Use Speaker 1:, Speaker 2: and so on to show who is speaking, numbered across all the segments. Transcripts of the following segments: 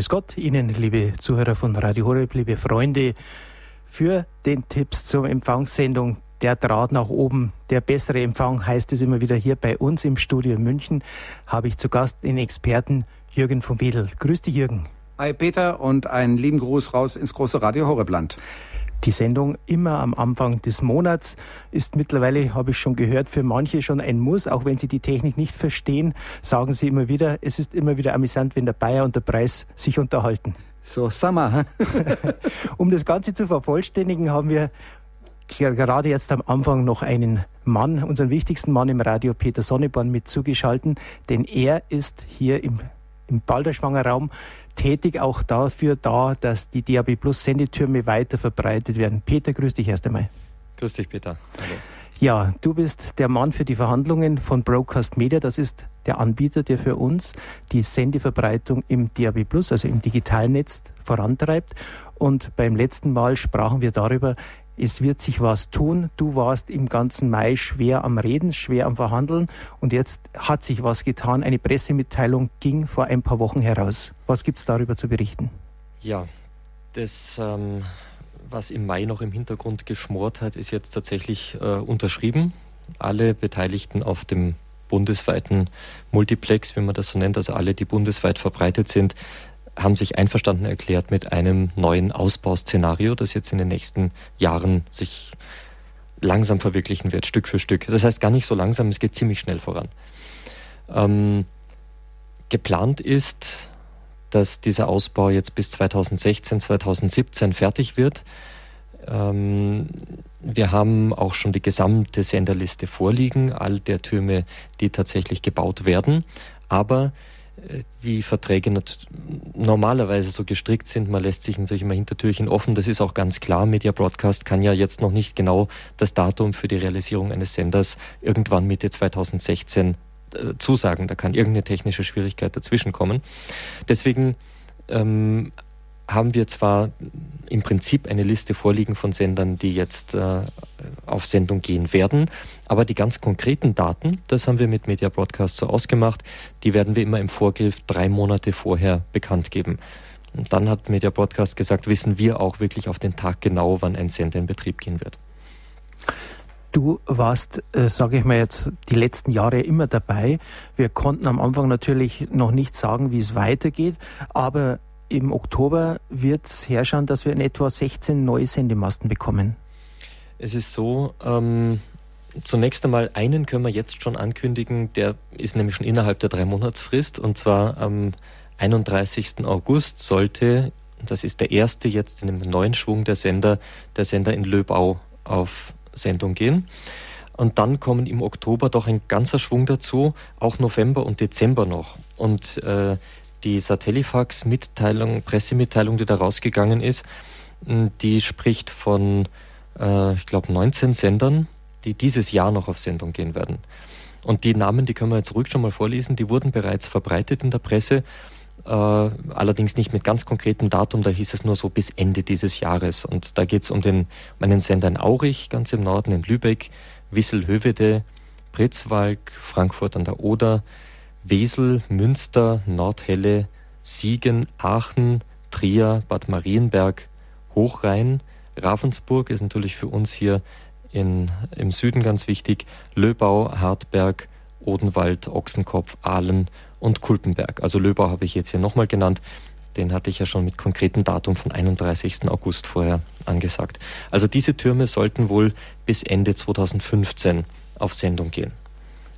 Speaker 1: Grüß Gott Ihnen, liebe Zuhörer von Radio Horeb, liebe Freunde, für den Tipps zur Empfangssendung der Draht nach oben, der bessere Empfang heißt es immer wieder hier bei uns im Studio in München, habe ich zu Gast den Experten Jürgen von Wedel. Grüß dich, Jürgen.
Speaker 2: Hi, Peter, und einen lieben Gruß raus ins große Radio Horrebland.
Speaker 1: Die Sendung immer am Anfang des Monats ist mittlerweile, habe ich schon gehört, für manche schon ein Muss, auch wenn sie die Technik nicht verstehen, sagen sie immer wieder, es ist immer wieder amüsant, wenn der Bayer und der Preis sich unterhalten.
Speaker 2: So, Sommer.
Speaker 1: um das Ganze zu vervollständigen, haben wir gerade jetzt am Anfang noch einen Mann, unseren wichtigsten Mann im Radio, Peter Sonneborn, mit zugeschalten, denn er ist hier im, im Balderschwanger Raum tätig, auch dafür da, dass die DAB Plus Sendetürme weiter verbreitet werden. Peter, grüß dich erst einmal.
Speaker 3: Grüß dich, Peter. Hallo.
Speaker 1: Ja, du bist der Mann für die Verhandlungen von Broadcast Media. Das ist der Anbieter, der für uns die Sendeverbreitung im DAB Plus, also im Digitalnetz, vorantreibt. Und beim letzten Mal sprachen wir darüber, es wird sich was tun. Du warst im ganzen Mai schwer am Reden, schwer am Verhandeln und jetzt hat sich was getan. Eine Pressemitteilung ging vor ein paar Wochen heraus. Was gibt es darüber zu berichten?
Speaker 3: Ja, das, ähm, was im Mai noch im Hintergrund geschmort hat, ist jetzt tatsächlich äh, unterschrieben. Alle Beteiligten auf dem bundesweiten Multiplex, wie man das so nennt, also alle, die bundesweit verbreitet sind, haben sich einverstanden erklärt mit einem neuen Ausbauszenario, das jetzt in den nächsten Jahren sich langsam verwirklichen wird, Stück für Stück. Das heißt gar nicht so langsam, es geht ziemlich schnell voran. Ähm, geplant ist, dass dieser Ausbau jetzt bis 2016, 2017 fertig wird. Ähm, wir haben auch schon die gesamte Senderliste vorliegen, all der Türme, die tatsächlich gebaut werden. Aber wie Verträge normalerweise so gestrickt sind. Man lässt sich natürlich immer Hintertürchen offen. Das ist auch ganz klar. Media Broadcast kann ja jetzt noch nicht genau das Datum für die Realisierung eines Senders irgendwann Mitte 2016 äh, zusagen. Da kann irgendeine technische Schwierigkeit dazwischen kommen. Deswegen ähm, haben wir zwar im Prinzip eine Liste vorliegen von Sendern, die jetzt äh, auf Sendung gehen werden, aber die ganz konkreten Daten, das haben wir mit Media Broadcast so ausgemacht, die werden wir immer im Vorgriff drei Monate vorher bekannt geben. Und dann hat Media Broadcast gesagt, wissen wir auch wirklich auf den Tag genau, wann ein Sender in Betrieb gehen wird.
Speaker 1: Du warst, äh, sage ich mal jetzt, die letzten Jahre immer dabei. Wir konnten am Anfang natürlich noch nicht sagen, wie es weitergeht, aber im Oktober wird es herrschauen, dass wir in etwa 16 neue Sendemasten bekommen.
Speaker 3: Es ist so, ähm, zunächst einmal einen können wir jetzt schon ankündigen, der ist nämlich schon innerhalb der drei Monatsfrist und zwar am 31. August sollte, das ist der erste jetzt in dem neuen Schwung der Sender, der Sender in Löbau auf Sendung gehen. Und dann kommen im Oktober doch ein ganzer Schwung dazu, auch November und Dezember noch. Und äh, die Satellifax-Mitteilung, Pressemitteilung, die da rausgegangen ist, die spricht von, äh, ich glaube, 19 Sendern, die dieses Jahr noch auf Sendung gehen werden. Und die Namen, die können wir jetzt ruhig schon mal vorlesen, die wurden bereits verbreitet in der Presse, äh, allerdings nicht mit ganz konkretem Datum, da hieß es nur so bis Ende dieses Jahres. Und da geht es um den um Sender in Aurich, ganz im Norden, in Lübeck, Wissel-Hövede, Pritzwalk, Frankfurt an der Oder, Wesel, Münster, Nordhelle, Siegen, Aachen, Trier, Bad Marienberg, Hochrhein, Ravensburg ist natürlich für uns hier in, im Süden ganz wichtig, Löbau, Hartberg, Odenwald, Ochsenkopf, Aalen und Kulpenberg. Also Löbau habe ich jetzt hier nochmal genannt. Den hatte ich ja schon mit konkretem Datum von 31. August vorher angesagt. Also diese Türme sollten wohl bis Ende 2015 auf Sendung gehen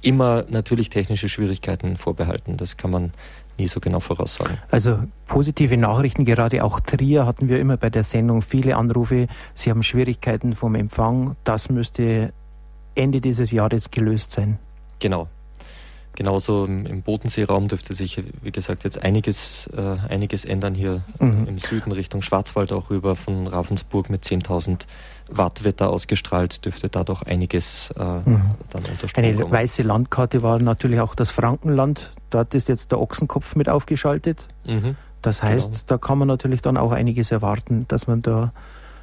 Speaker 3: immer natürlich technische Schwierigkeiten vorbehalten. Das kann man nie so genau voraussagen.
Speaker 1: Also positive Nachrichten, gerade auch Trier hatten wir immer bei der Sendung viele Anrufe. Sie haben Schwierigkeiten vom Empfang. Das müsste Ende dieses Jahres gelöst sein.
Speaker 3: Genau. Genauso im, Bodenseeraum dürfte sich, wie gesagt, jetzt einiges, äh, einiges ändern hier mhm. im Süden Richtung Schwarzwald auch rüber von Ravensburg mit 10.000 Watt wird da ausgestrahlt, dürfte da doch einiges äh, mhm.
Speaker 1: dann unterstützen. Eine kommen. weiße Landkarte war natürlich auch das Frankenland. Dort ist jetzt der Ochsenkopf mit aufgeschaltet. Mhm. Das heißt, genau. da kann man natürlich dann auch einiges erwarten, dass man da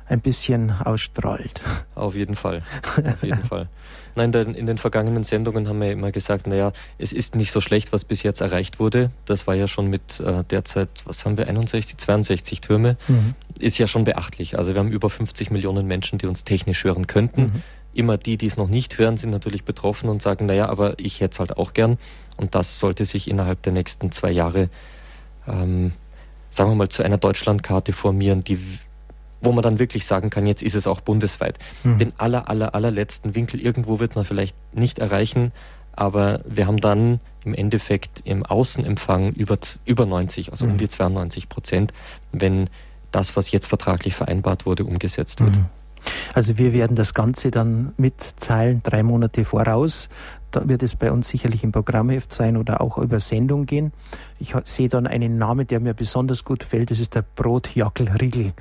Speaker 1: ein bisschen ausstrahlt.
Speaker 3: Auf jeden Fall. Auf jeden Fall. Nein, in den vergangenen Sendungen haben wir immer gesagt, naja, es ist nicht so schlecht, was bis jetzt erreicht wurde. Das war ja schon mit äh, derzeit, was haben wir, 61, 62 Türme, mhm. ist ja schon beachtlich. Also wir haben über 50 Millionen Menschen, die uns technisch hören könnten. Mhm. Immer die, die es noch nicht hören, sind natürlich betroffen und sagen, naja, aber ich hätte es halt auch gern. Und das sollte sich innerhalb der nächsten zwei Jahre, ähm, sagen wir mal, zu einer Deutschlandkarte formieren, die wo man dann wirklich sagen kann, jetzt ist es auch bundesweit. Mhm. Den aller, aller, allerletzten Winkel irgendwo wird man vielleicht nicht erreichen, aber wir haben dann im Endeffekt im Außenempfang über, über 90, also mhm. um die 92 Prozent, wenn das, was jetzt vertraglich vereinbart wurde, umgesetzt wird. Mhm.
Speaker 1: Also wir werden das Ganze dann mitzahlen, drei Monate voraus. Da wird es bei uns sicherlich im Programmheft sein oder auch über Sendung gehen. Ich sehe dann einen Namen, der mir besonders gut fällt. Das ist der Brotjackelriegel.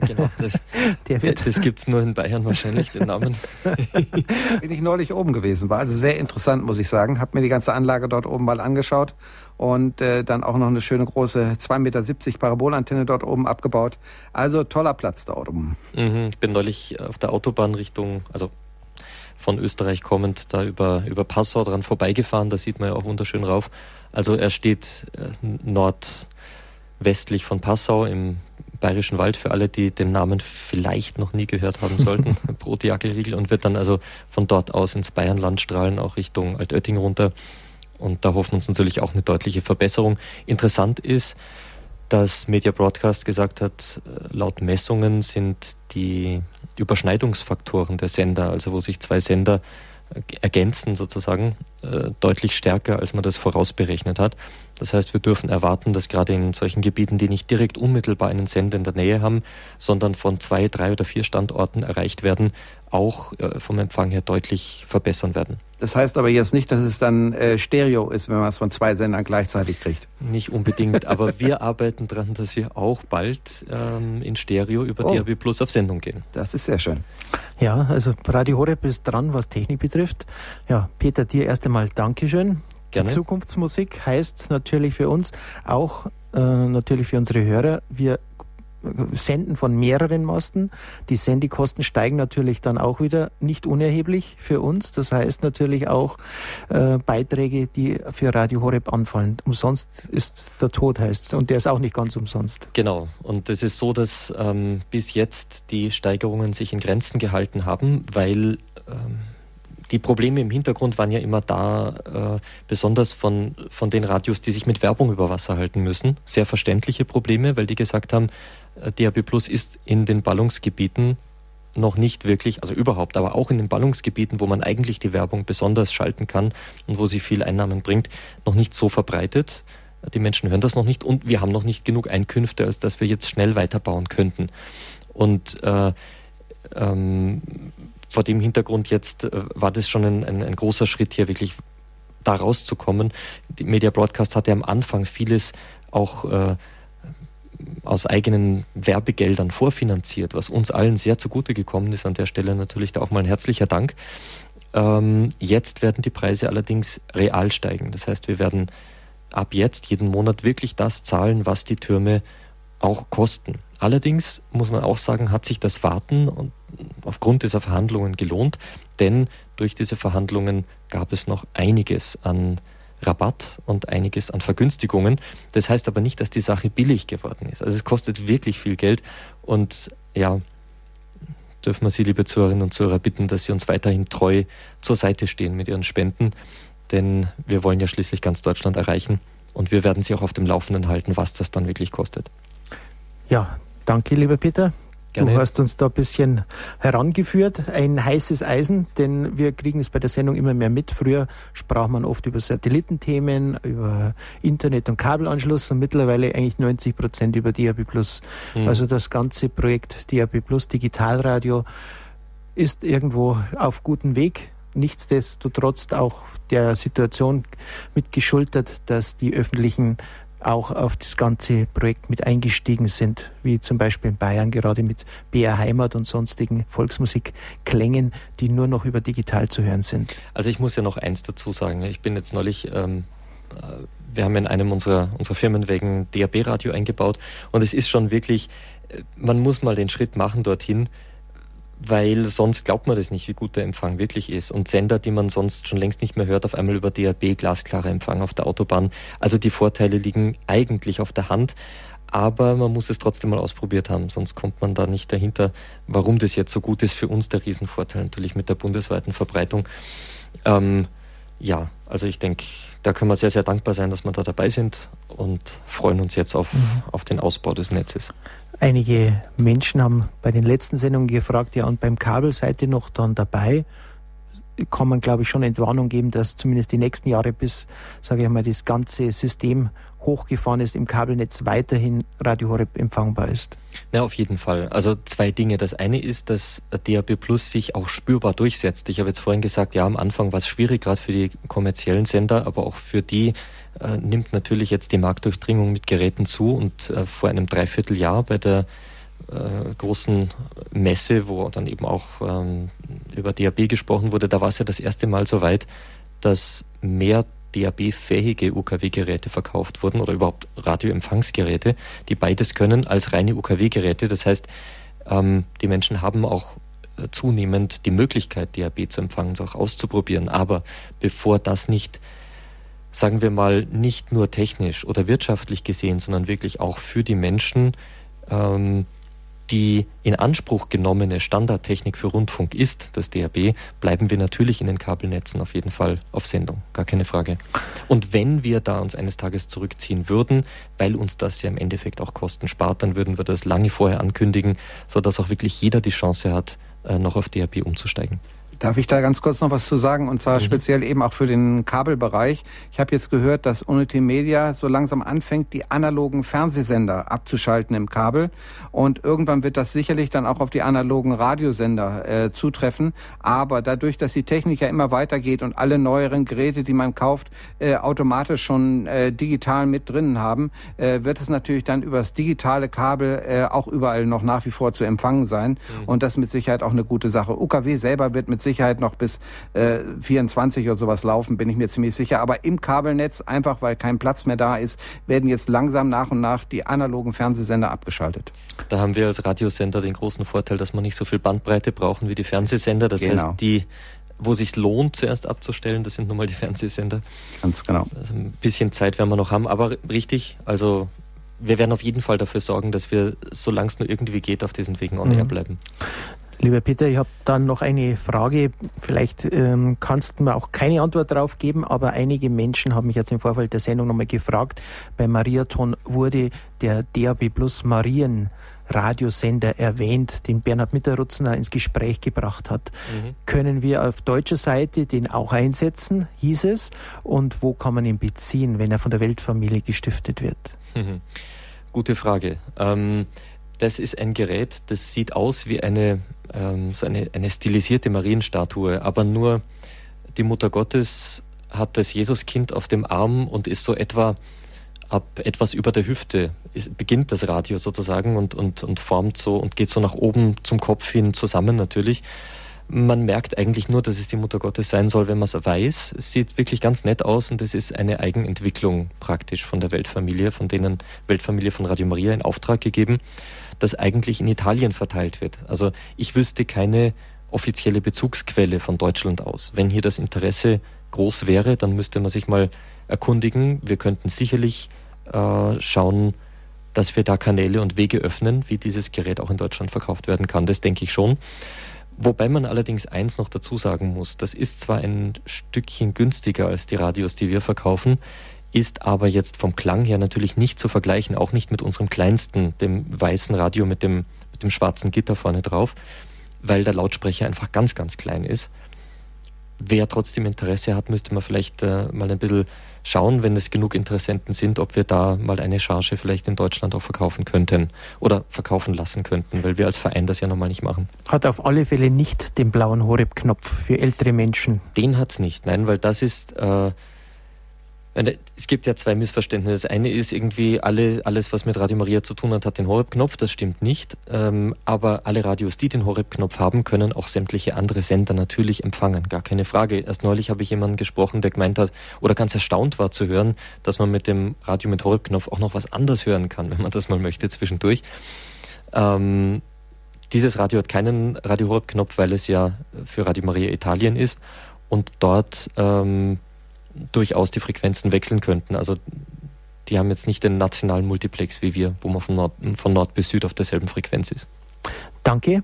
Speaker 3: Genau, das, der wird das gibt es nur in Bayern wahrscheinlich, den Namen.
Speaker 2: Bin ich neulich oben gewesen. War also sehr interessant, muss ich sagen. Habe mir die ganze Anlage dort oben mal angeschaut und äh, dann auch noch eine schöne große 2,70 Meter Parabolantenne dort oben abgebaut. Also toller Platz dort oben.
Speaker 3: Mhm, ich bin neulich auf der Autobahn Richtung, also von Österreich kommend da über, über Passau dran vorbeigefahren. Da sieht man ja auch wunderschön rauf. Also er steht äh, nordwestlich von Passau im Bayerischen Wald für alle, die den Namen vielleicht noch nie gehört haben sollten, Brotjackelriegel und wird dann also von dort aus ins Bayernland strahlen, auch Richtung Altötting runter. Und da hoffen wir uns natürlich auch eine deutliche Verbesserung. Interessant ist, dass Media Broadcast gesagt hat, äh, laut Messungen sind die Überschneidungsfaktoren der Sender, also wo sich zwei Sender äh, ergänzen sozusagen, äh, deutlich stärker, als man das vorausberechnet hat. Das heißt, wir dürfen erwarten, dass gerade in solchen Gebieten, die nicht direkt unmittelbar einen Sender in der Nähe haben, sondern von zwei, drei oder vier Standorten erreicht werden, auch vom Empfang her deutlich verbessern werden.
Speaker 2: Das heißt aber jetzt nicht, dass es dann äh, Stereo ist, wenn man es von zwei Sendern gleichzeitig kriegt.
Speaker 3: Nicht unbedingt, aber wir arbeiten daran, dass wir auch bald ähm, in Stereo über oh. DAB Plus auf Sendung gehen.
Speaker 2: Das ist sehr schön.
Speaker 1: Ja, also Radio Horeb ist dran, was Technik betrifft. Ja, Peter, dir erst einmal Dankeschön. Gerne. Die Zukunftsmusik heißt natürlich für uns auch äh, natürlich für unsere Hörer, wir Senden von mehreren Masten. Die Sendekosten steigen natürlich dann auch wieder nicht unerheblich für uns. Das heißt natürlich auch äh, Beiträge, die für Radio Horeb anfallen. Umsonst ist der Tod heißt und der ist auch nicht ganz umsonst.
Speaker 3: Genau. Und es ist so, dass ähm, bis jetzt die Steigerungen sich in Grenzen gehalten haben, weil ähm, die Probleme im Hintergrund waren ja immer da, äh, besonders von, von den Radios, die sich mit Werbung über Wasser halten müssen. Sehr verständliche Probleme, weil die gesagt haben, äh, DAB Plus ist in den Ballungsgebieten noch nicht wirklich, also überhaupt, aber auch in den Ballungsgebieten, wo man eigentlich die Werbung besonders schalten kann und wo sie viel Einnahmen bringt, noch nicht so verbreitet. Die Menschen hören das noch nicht und wir haben noch nicht genug Einkünfte, als dass wir jetzt schnell weiterbauen könnten. Und äh, ähm, vor dem Hintergrund jetzt äh, war das schon ein, ein, ein, großer Schritt hier wirklich da rauszukommen. Die Media Broadcast hatte am Anfang vieles auch äh, aus eigenen Werbegeldern vorfinanziert, was uns allen sehr zugute gekommen ist. An der Stelle natürlich da auch mal ein herzlicher Dank. Ähm, jetzt werden die Preise allerdings real steigen. Das heißt, wir werden ab jetzt jeden Monat wirklich das zahlen, was die Türme auch kosten. Allerdings muss man auch sagen, hat sich das Warten und aufgrund dieser Verhandlungen gelohnt, denn durch diese Verhandlungen gab es noch einiges an Rabatt und einiges an Vergünstigungen. Das heißt aber nicht, dass die Sache billig geworden ist. Also es kostet wirklich viel Geld und ja, dürfen wir Sie, liebe Zuhörerinnen und Zuhörer, bitten, dass Sie uns weiterhin treu zur Seite stehen mit Ihren Spenden, denn wir wollen ja schließlich ganz Deutschland erreichen und wir werden Sie auch auf dem Laufenden halten, was das dann wirklich kostet.
Speaker 1: Ja, danke, lieber Peter. Gerne. Du hast uns da ein bisschen herangeführt. Ein heißes Eisen, denn wir kriegen es bei der Sendung immer mehr mit. Früher sprach man oft über Satellitenthemen, über Internet- und Kabelanschluss und mittlerweile eigentlich 90 Prozent über DAB+. Mhm. Also das ganze Projekt DAB+, Digitalradio, ist irgendwo auf gutem Weg. Nichtsdestotrotz auch der Situation mitgeschultert, dass die öffentlichen auch auf das ganze Projekt mit eingestiegen sind, wie zum Beispiel in Bayern gerade mit BR Heimat und sonstigen Volksmusikklängen, die nur noch über digital zu hören sind.
Speaker 3: Also ich muss ja noch eins dazu sagen. Ich bin jetzt neulich, ähm, äh, wir haben in einem unserer, unserer Firmen wegen DAB-Radio eingebaut und es ist schon wirklich man muss mal den Schritt machen dorthin, weil sonst glaubt man das nicht, wie gut der Empfang wirklich ist. Und Sender, die man sonst schon längst nicht mehr hört, auf einmal über DAB, glasklarer Empfang auf der Autobahn. Also die Vorteile liegen eigentlich auf der Hand, aber man muss es trotzdem mal ausprobiert haben, sonst kommt man da nicht dahinter, warum das jetzt so gut ist. Für uns der Riesenvorteil natürlich mit der bundesweiten Verbreitung. Ähm, ja, also ich denke, da können wir sehr, sehr dankbar sein, dass wir da dabei sind und freuen uns jetzt auf, mhm. auf den Ausbau des Netzes.
Speaker 1: Einige Menschen haben bei den letzten Sendungen gefragt, ja, und beim Kabel seid ihr noch dann dabei? Kann man, glaube ich, schon Entwarnung geben, dass zumindest die nächsten Jahre bis, sage ich mal, das ganze System hochgefahren ist, im Kabelnetz weiterhin Radio Horeb empfangbar ist?
Speaker 3: Ja, auf jeden Fall. Also zwei Dinge. Das eine ist, dass DAB Plus sich auch spürbar durchsetzt. Ich habe jetzt vorhin gesagt, ja, am Anfang war es schwierig, gerade für die kommerziellen Sender, aber auch für die äh, nimmt natürlich jetzt die Marktdurchdringung mit Geräten zu und äh, vor einem Dreivierteljahr bei der äh, großen Messe, wo dann eben auch ähm, über DAB gesprochen wurde, da war es ja das erste Mal so weit, dass mehr DAB-fähige UKW-Geräte verkauft wurden oder überhaupt Radioempfangsgeräte, die beides können als reine UKW-Geräte. Das heißt, ähm, die Menschen haben auch äh, zunehmend die Möglichkeit, DAB zu empfangen, es auch auszuprobieren. Aber bevor das nicht sagen wir mal, nicht nur technisch oder wirtschaftlich gesehen, sondern wirklich auch für die Menschen ähm, die in Anspruch genommene Standardtechnik für Rundfunk ist, das DAB, bleiben wir natürlich in den Kabelnetzen auf jeden Fall auf Sendung, gar keine Frage. Und wenn wir da uns eines Tages zurückziehen würden, weil uns das ja im Endeffekt auch Kosten spart, dann würden wir das lange vorher ankündigen, sodass auch wirklich jeder die Chance hat, äh, noch auf DAB umzusteigen.
Speaker 2: Darf ich da ganz kurz noch was zu sagen? Und zwar mhm. speziell eben auch für den Kabelbereich. Ich habe jetzt gehört, dass Unity Media so langsam anfängt, die analogen Fernsehsender abzuschalten im Kabel. Und irgendwann wird das sicherlich dann auch auf die analogen Radiosender äh, zutreffen. Aber dadurch, dass die Technik ja immer weitergeht und alle neueren Geräte, die man kauft, äh, automatisch schon äh, digital mit drinnen haben, äh, wird es natürlich dann über das digitale Kabel äh, auch überall noch nach wie vor zu empfangen sein. Mhm. Und das ist mit Sicherheit auch eine gute Sache. UKW selber wird mit Sicherheit noch bis äh, 24 oder sowas laufen, bin ich mir ziemlich sicher. Aber im Kabelnetz, einfach weil kein Platz mehr da ist, werden jetzt langsam nach und nach die analogen Fernsehsender abgeschaltet.
Speaker 3: Da haben wir als Radiosender den großen Vorteil, dass wir nicht so viel Bandbreite brauchen wie die Fernsehsender. Das genau. heißt, die wo sich lohnt, zuerst abzustellen, das sind nun mal die Fernsehsender.
Speaker 2: Ganz genau.
Speaker 3: Also ein bisschen Zeit werden wir noch haben, aber richtig, also wir werden auf jeden Fall dafür sorgen, dass wir, solange es nur irgendwie geht, auf diesen Wegen on air mhm. bleiben.
Speaker 1: Lieber Peter, ich habe dann noch eine Frage. Vielleicht ähm, kannst du mir auch keine Antwort darauf geben, aber einige Menschen haben mich jetzt im Vorfeld der Sendung nochmal gefragt. Beim Mariathon wurde der DAB Plus Marien Radiosender erwähnt, den Bernhard Mitterrutzner ins Gespräch gebracht hat. Mhm. Können wir auf deutscher Seite den auch einsetzen, hieß es? Und wo kann man ihn beziehen, wenn er von der Weltfamilie gestiftet wird?
Speaker 3: Mhm. Gute Frage. Ähm, das ist ein Gerät, das sieht aus wie eine, ähm, so eine, eine stilisierte Marienstatue, aber nur die Mutter Gottes hat das Jesuskind auf dem Arm und ist so etwa ab etwas über der Hüfte ist, beginnt das Radio sozusagen und, und, und formt so und geht so nach oben zum Kopf hin zusammen natürlich. Man merkt eigentlich nur, dass es die Mutter Gottes sein soll, wenn man es weiß. Es sieht wirklich ganz nett aus und es ist eine Eigenentwicklung praktisch von der Weltfamilie, von denen Weltfamilie von Radio Maria in Auftrag gegeben, das eigentlich in Italien verteilt wird. Also ich wüsste keine offizielle Bezugsquelle von Deutschland aus. Wenn hier das Interesse groß wäre, dann müsste man sich mal erkundigen. Wir könnten sicherlich äh, schauen, dass wir da Kanäle und Wege öffnen, wie dieses Gerät auch in Deutschland verkauft werden kann. Das denke ich schon. Wobei man allerdings eins noch dazu sagen muss, das ist zwar ein Stückchen günstiger als die Radios, die wir verkaufen, ist aber jetzt vom Klang her natürlich nicht zu vergleichen, auch nicht mit unserem kleinsten, dem weißen Radio mit dem, mit dem schwarzen Gitter vorne drauf, weil der Lautsprecher einfach ganz, ganz klein ist. Wer trotzdem Interesse hat, müsste man vielleicht äh, mal ein bisschen schauen, wenn es genug Interessenten sind, ob wir da mal eine Charge vielleicht in Deutschland auch verkaufen könnten oder verkaufen lassen könnten, weil wir als Verein das ja normal nicht machen.
Speaker 1: Hat auf alle Fälle nicht den blauen Horeb-Knopf für ältere Menschen.
Speaker 3: Den hat es nicht, nein, weil das ist äh, es gibt ja zwei Missverständnisse. Das eine ist irgendwie, alle, alles, was mit Radio Maria zu tun hat, hat den Horeb-Knopf. Das stimmt nicht. Ähm, aber alle Radios, die den Horeb-Knopf haben, können auch sämtliche andere Sender natürlich empfangen. Gar keine Frage. Erst neulich habe ich jemanden gesprochen, der gemeint hat oder ganz erstaunt war zu hören, dass man mit dem Radio mit Horeb-Knopf auch noch was anderes hören kann, wenn man das mal möchte zwischendurch. Ähm, dieses Radio hat keinen Radio Horeb-Knopf, weil es ja für Radio Maria Italien ist und dort ähm, durchaus die Frequenzen wechseln könnten. Also die haben jetzt nicht den nationalen Multiplex wie wir, wo man von Nord, von Nord bis Süd auf derselben Frequenz ist.
Speaker 1: Danke.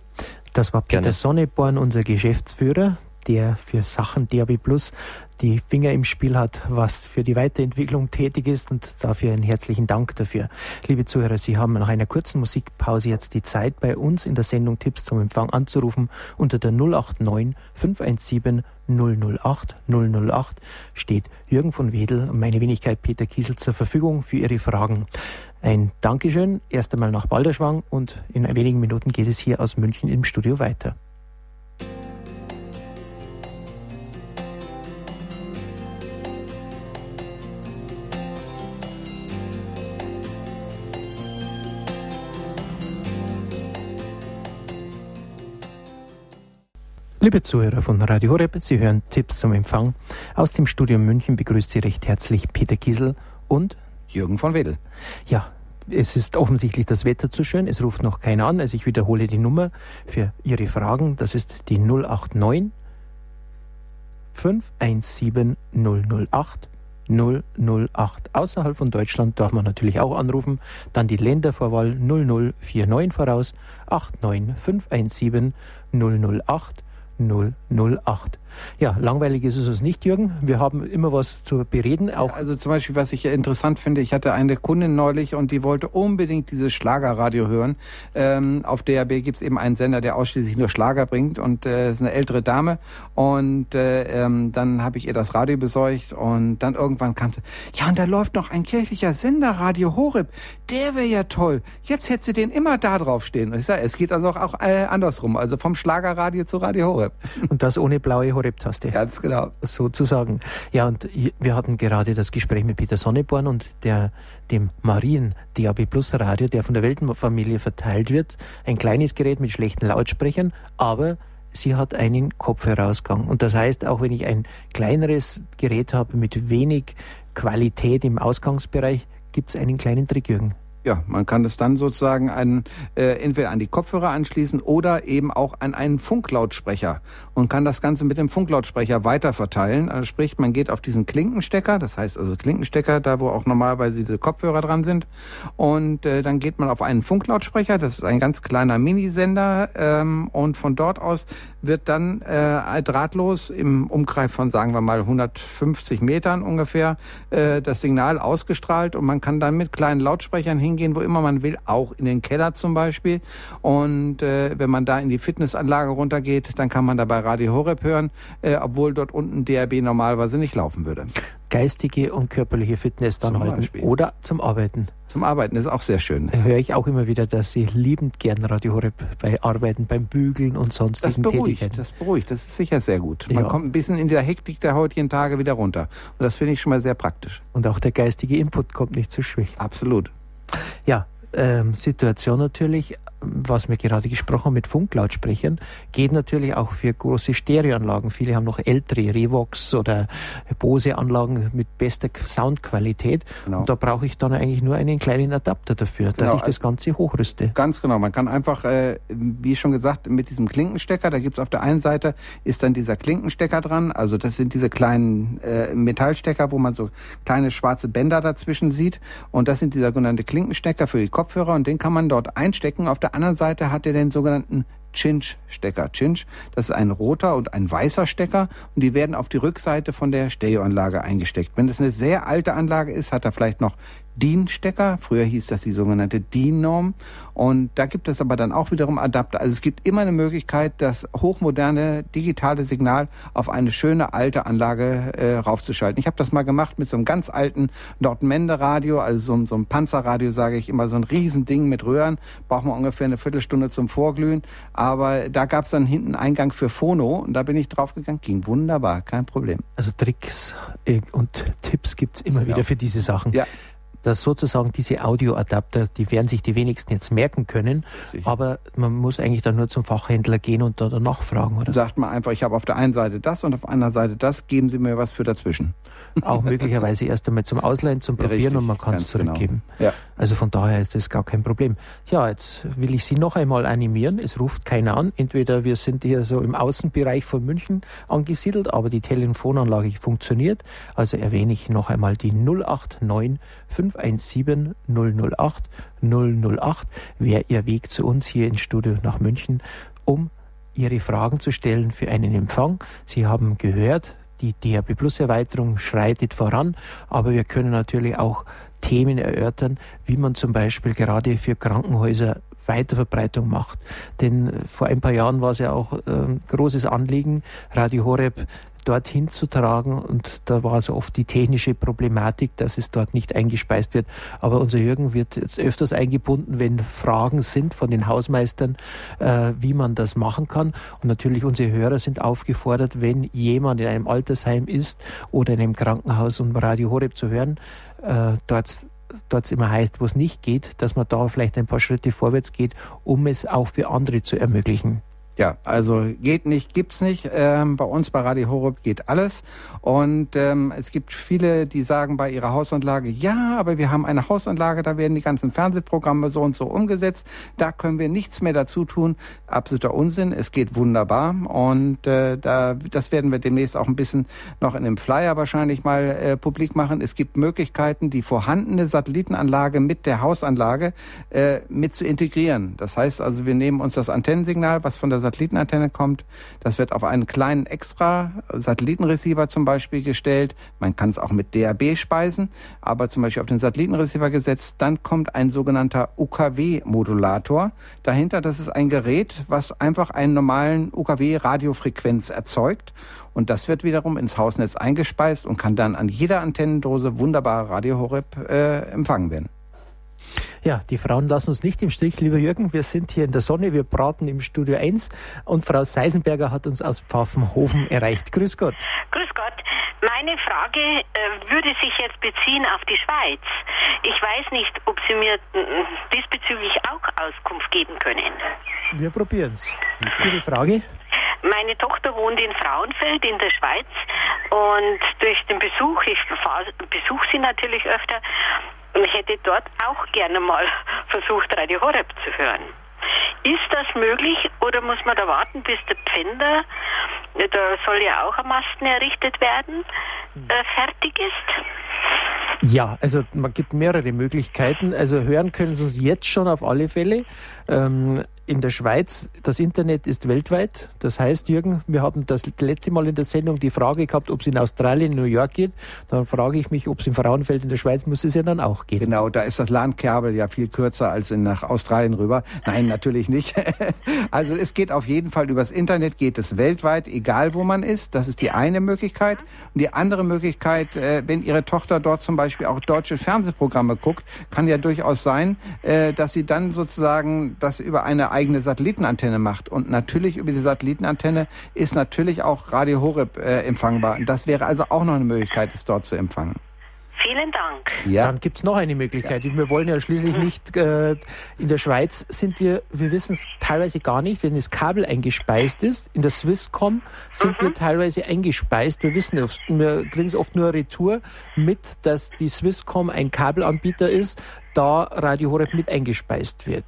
Speaker 1: Das war Peter Gerne. Sonneborn, unser Geschäftsführer, der für Sachen DAB Plus die Finger im Spiel hat, was für die Weiterentwicklung tätig ist und dafür einen herzlichen Dank dafür. Liebe Zuhörer, Sie haben nach einer kurzen Musikpause jetzt die Zeit, bei uns in der Sendung Tipps zum Empfang anzurufen. Unter der 089 517 008 008 steht Jürgen von Wedel und meine Wenigkeit Peter Kiesel zur Verfügung für Ihre Fragen. Ein Dankeschön erst einmal nach Balderschwang und in wenigen Minuten geht es hier aus München im Studio weiter. Liebe Zuhörer von Radio Horeb, Sie hören Tipps zum Empfang. Aus dem Studio München begrüßt Sie recht herzlich Peter Kiesel und
Speaker 2: Jürgen von Wedel.
Speaker 1: Ja, es ist offensichtlich das Wetter zu schön. Es ruft noch keiner an. Also ich wiederhole die Nummer für Ihre Fragen. Das ist die 089 517 008 008. Außerhalb von Deutschland darf man natürlich auch anrufen. Dann die Ländervorwahl 0049 voraus 89 517 008 008. Ja, langweilig ist es uns nicht, Jürgen. Wir haben immer was zu bereden.
Speaker 2: Auch also zum Beispiel, was ich interessant finde, ich hatte eine Kundin neulich und die wollte unbedingt dieses Schlagerradio hören. Ähm, auf DAB gibt es eben einen Sender, der ausschließlich nur Schlager bringt und äh, ist eine ältere Dame. Und äh, ähm, dann habe ich ihr das Radio besorgt und dann irgendwann kam sie, ja und da läuft noch ein kirchlicher Sender, Radio Horeb. Der wäre ja toll. Jetzt hätte sie den immer da drauf stehen. Und ich sage, es geht also auch, auch äh, andersrum, also vom Schlagerradio zu Radio Horeb.
Speaker 1: Und das ohne blaue Horeb-Taste.
Speaker 2: Ganz genau.
Speaker 1: Sozusagen. Ja, und wir hatten gerade das Gespräch mit Peter Sonneborn und der, dem Marien DAB Plus Radio, der von der Weltenfamilie verteilt wird. Ein kleines Gerät mit schlechten Lautsprechern, aber sie hat einen Kopfhörerausgang. Und das heißt, auch wenn ich ein kleineres Gerät habe mit wenig Qualität im Ausgangsbereich, gibt es einen kleinen Trick, Jürgen.
Speaker 2: Ja, man kann das dann sozusagen an, äh, entweder an die Kopfhörer anschließen oder eben auch an einen Funklautsprecher und kann das Ganze mit dem Funklautsprecher weiter verteilen. Also sprich, man geht auf diesen Klinkenstecker, das heißt also Klinkenstecker, da wo auch normalerweise diese Kopfhörer dran sind, und äh, dann geht man auf einen Funklautsprecher, das ist ein ganz kleiner Minisender, ähm, und von dort aus wird dann äh, drahtlos im Umkreis von, sagen wir mal, 150 Metern ungefähr äh, das Signal ausgestrahlt und man kann dann mit kleinen Lautsprechern hin hingehen, wo immer man will, auch in den Keller zum Beispiel. Und äh, wenn man da in die Fitnessanlage runtergeht, dann kann man dabei Radio Horeb hören, äh, obwohl dort unten DRB normalerweise nicht laufen würde.
Speaker 1: Geistige und körperliche Fitness dann zum halten Beispiel. oder zum Arbeiten.
Speaker 2: Zum Arbeiten ist auch sehr schön.
Speaker 1: Da höre ich auch immer wieder, dass Sie liebend gern Radio Horeb bei Arbeiten, beim Bügeln und sonstigen
Speaker 2: das beruhigt, Tätigkeiten. Das beruhigt, das ist sicher sehr gut. Man ja. kommt ein bisschen in der Hektik der heutigen Tage wieder runter. Und das finde ich schon mal sehr praktisch.
Speaker 1: Und auch der geistige Input kommt nicht zu schwächen.
Speaker 2: Absolut.
Speaker 1: Ja, ähm, Situation natürlich, was wir gerade gesprochen haben mit Funklautsprechern, geht natürlich auch für große Stereoanlagen. Viele haben noch ältere Revox oder Bose-Anlagen mit bester Soundqualität. Genau. Und da brauche ich dann eigentlich nur einen kleinen Adapter dafür, genau. dass ich das Ganze hochrüste.
Speaker 2: Ganz genau. Man kann einfach, äh, wie schon gesagt, mit diesem Klinkenstecker, da gibt es auf der einen Seite ist dann dieser Klinkenstecker dran. Also das sind diese kleinen äh, Metallstecker, wo man so kleine schwarze Bänder dazwischen sieht. Und das sind die sogenannte Klinkenstecker für die Kopfhörer und den kann man dort einstecken. Auf der anderen Seite hat er den sogenannten Cinch-Stecker. Cinch, das ist ein roter und ein weißer Stecker und die werden auf die Rückseite von der Stereoanlage eingesteckt. Wenn das eine sehr alte Anlage ist, hat er vielleicht noch DIN-Stecker. Früher hieß das die sogenannte DIN-Norm. Und da gibt es aber dann auch wiederum Adapter. Also es gibt immer eine Möglichkeit, das hochmoderne digitale Signal auf eine schöne alte Anlage äh, raufzuschalten. Ich habe das mal gemacht mit so einem ganz alten Nordmende-Radio, also so, so einem Panzerradio, sage ich immer, so ein Riesending mit Röhren. Braucht man ungefähr eine Viertelstunde zum Vorglühen. Aber da gab es dann hinten Eingang für Phono und da bin ich draufgegangen. Ging wunderbar, kein Problem.
Speaker 1: Also Tricks äh, und Tipps gibt es immer genau. wieder für diese Sachen.
Speaker 2: Ja
Speaker 1: dass sozusagen diese Audioadapter, die werden sich die wenigsten jetzt merken können, Richtig. aber man muss eigentlich dann nur zum Fachhändler gehen und da danach fragen, oder?
Speaker 2: Sagt man einfach, ich habe auf der einen Seite das und auf der anderen Seite das, geben Sie mir was für dazwischen.
Speaker 1: Auch möglicherweise erst einmal zum Ausleihen, zum Probieren Richtig, und man kann es genau. zurückgeben.
Speaker 2: Genau. Ja.
Speaker 1: Also von daher ist das gar kein Problem. Ja, jetzt will ich Sie noch einmal animieren. Es ruft keiner an. Entweder wir sind hier so im Außenbereich von München angesiedelt, aber die Telefonanlage funktioniert. Also erwähne ich noch einmal die 089 517 008 008 wäre Ihr Weg zu uns hier ins Studio nach München, um Ihre Fragen zu stellen für einen Empfang. Sie haben gehört, die DAB Plus Erweiterung schreitet voran, aber wir können natürlich auch Themen erörtern, wie man zum Beispiel gerade für Krankenhäuser Weiterverbreitung macht. Denn vor ein paar Jahren war es ja auch ein großes Anliegen, Radio Horeb dorthin zu tragen. Und da war also oft die technische Problematik, dass es dort nicht eingespeist wird. Aber unser Jürgen wird jetzt öfters eingebunden, wenn Fragen sind von den Hausmeistern, äh, wie man das machen kann. Und natürlich unsere Hörer sind aufgefordert, wenn jemand in einem Altersheim ist oder in einem Krankenhaus, um Radio Horeb zu hören, äh, dort dort immer heißt, wo es nicht geht, dass man da vielleicht ein paar Schritte vorwärts geht, um es auch für andere zu ermöglichen.
Speaker 2: Ja, also geht nicht, gibt's nicht. Ähm, bei uns bei Radio Horeb geht alles. Und ähm, es gibt viele, die sagen bei ihrer Hausanlage, ja, aber wir haben eine Hausanlage, da werden die ganzen Fernsehprogramme so und so umgesetzt. Da können wir nichts mehr dazu tun. Absoluter Unsinn. Es geht wunderbar. Und äh, da, das werden wir demnächst auch ein bisschen noch in dem Flyer wahrscheinlich mal äh, publik machen. Es gibt Möglichkeiten, die vorhandene Satellitenanlage mit der Hausanlage äh, mit zu integrieren. Das heißt also, wir nehmen uns das Antennensignal, was von der Satellitenantenne kommt. Das wird auf einen kleinen extra Satellitenreceiver zum Beispiel gestellt. Man kann es auch mit DAB speisen, aber zum Beispiel auf den Satellitenreceiver gesetzt. Dann kommt ein sogenannter UKW-Modulator dahinter. Das ist ein Gerät, was einfach einen normalen UKW-Radiofrequenz erzeugt. Und das wird wiederum ins Hausnetz eingespeist und kann dann an jeder Antennendose wunderbar Radio Horeb äh, empfangen werden.
Speaker 1: Ja, die Frauen lassen uns nicht im Stich, lieber Jürgen. Wir sind hier in der Sonne, wir braten im Studio 1 und Frau Seisenberger hat uns aus Pfaffenhofen erreicht. Grüß Gott.
Speaker 4: Grüß Gott. Meine Frage äh, würde sich jetzt beziehen auf die Schweiz. Ich weiß nicht, ob Sie mir äh, diesbezüglich auch Auskunft geben können.
Speaker 1: Wir probieren es. Ihre Frage?
Speaker 4: Meine Tochter wohnt in Frauenfeld in der Schweiz und durch den Besuch, ich besuche sie natürlich öfter, und hätte dort auch gerne mal versucht, Radio Horeb zu hören. Ist das möglich oder muss man da warten, bis der Pfänder, da soll ja auch ein Masten errichtet werden, äh, fertig ist?
Speaker 1: Ja, also man gibt mehrere Möglichkeiten. Also hören können Sie uns jetzt schon auf alle Fälle. Ähm, in der Schweiz, das Internet ist weltweit. Das heißt, Jürgen, wir haben das letzte Mal in der Sendung die Frage gehabt, ob es in Australien, New York geht. Dann frage ich mich, ob es im Frauenfeld in der Schweiz muss es ja dann auch gehen.
Speaker 2: Genau, da ist das Landkabel ja viel kürzer als in, nach Australien rüber. Nein, natürlich nicht. also es geht auf jeden Fall übers Internet, geht es weltweit, egal wo man ist. Das ist die eine Möglichkeit. Und die andere Möglichkeit, äh, wenn Ihre Tochter dort zum Beispiel auch deutsche Fernsehprogramme guckt, kann ja durchaus sein, äh, dass sie dann sozusagen das über eine eigene Satellitenantenne macht. Und natürlich über die Satellitenantenne ist natürlich auch Radio Horeb äh, empfangbar. Und das wäre also auch noch eine Möglichkeit, es dort zu empfangen.
Speaker 4: Vielen Dank.
Speaker 1: Ja. Dann gibt es noch eine Möglichkeit. Ja. Wir wollen ja schließlich mhm. nicht, äh, in der Schweiz sind wir, wir wissen es teilweise gar nicht, wenn das Kabel eingespeist ist. In der Swisscom sind mhm. wir teilweise eingespeist. Wir wissen, wir kriegen es oft nur Retour mit, dass die Swisscom ein Kabelanbieter ist, da Radio Horeb mit eingespeist wird.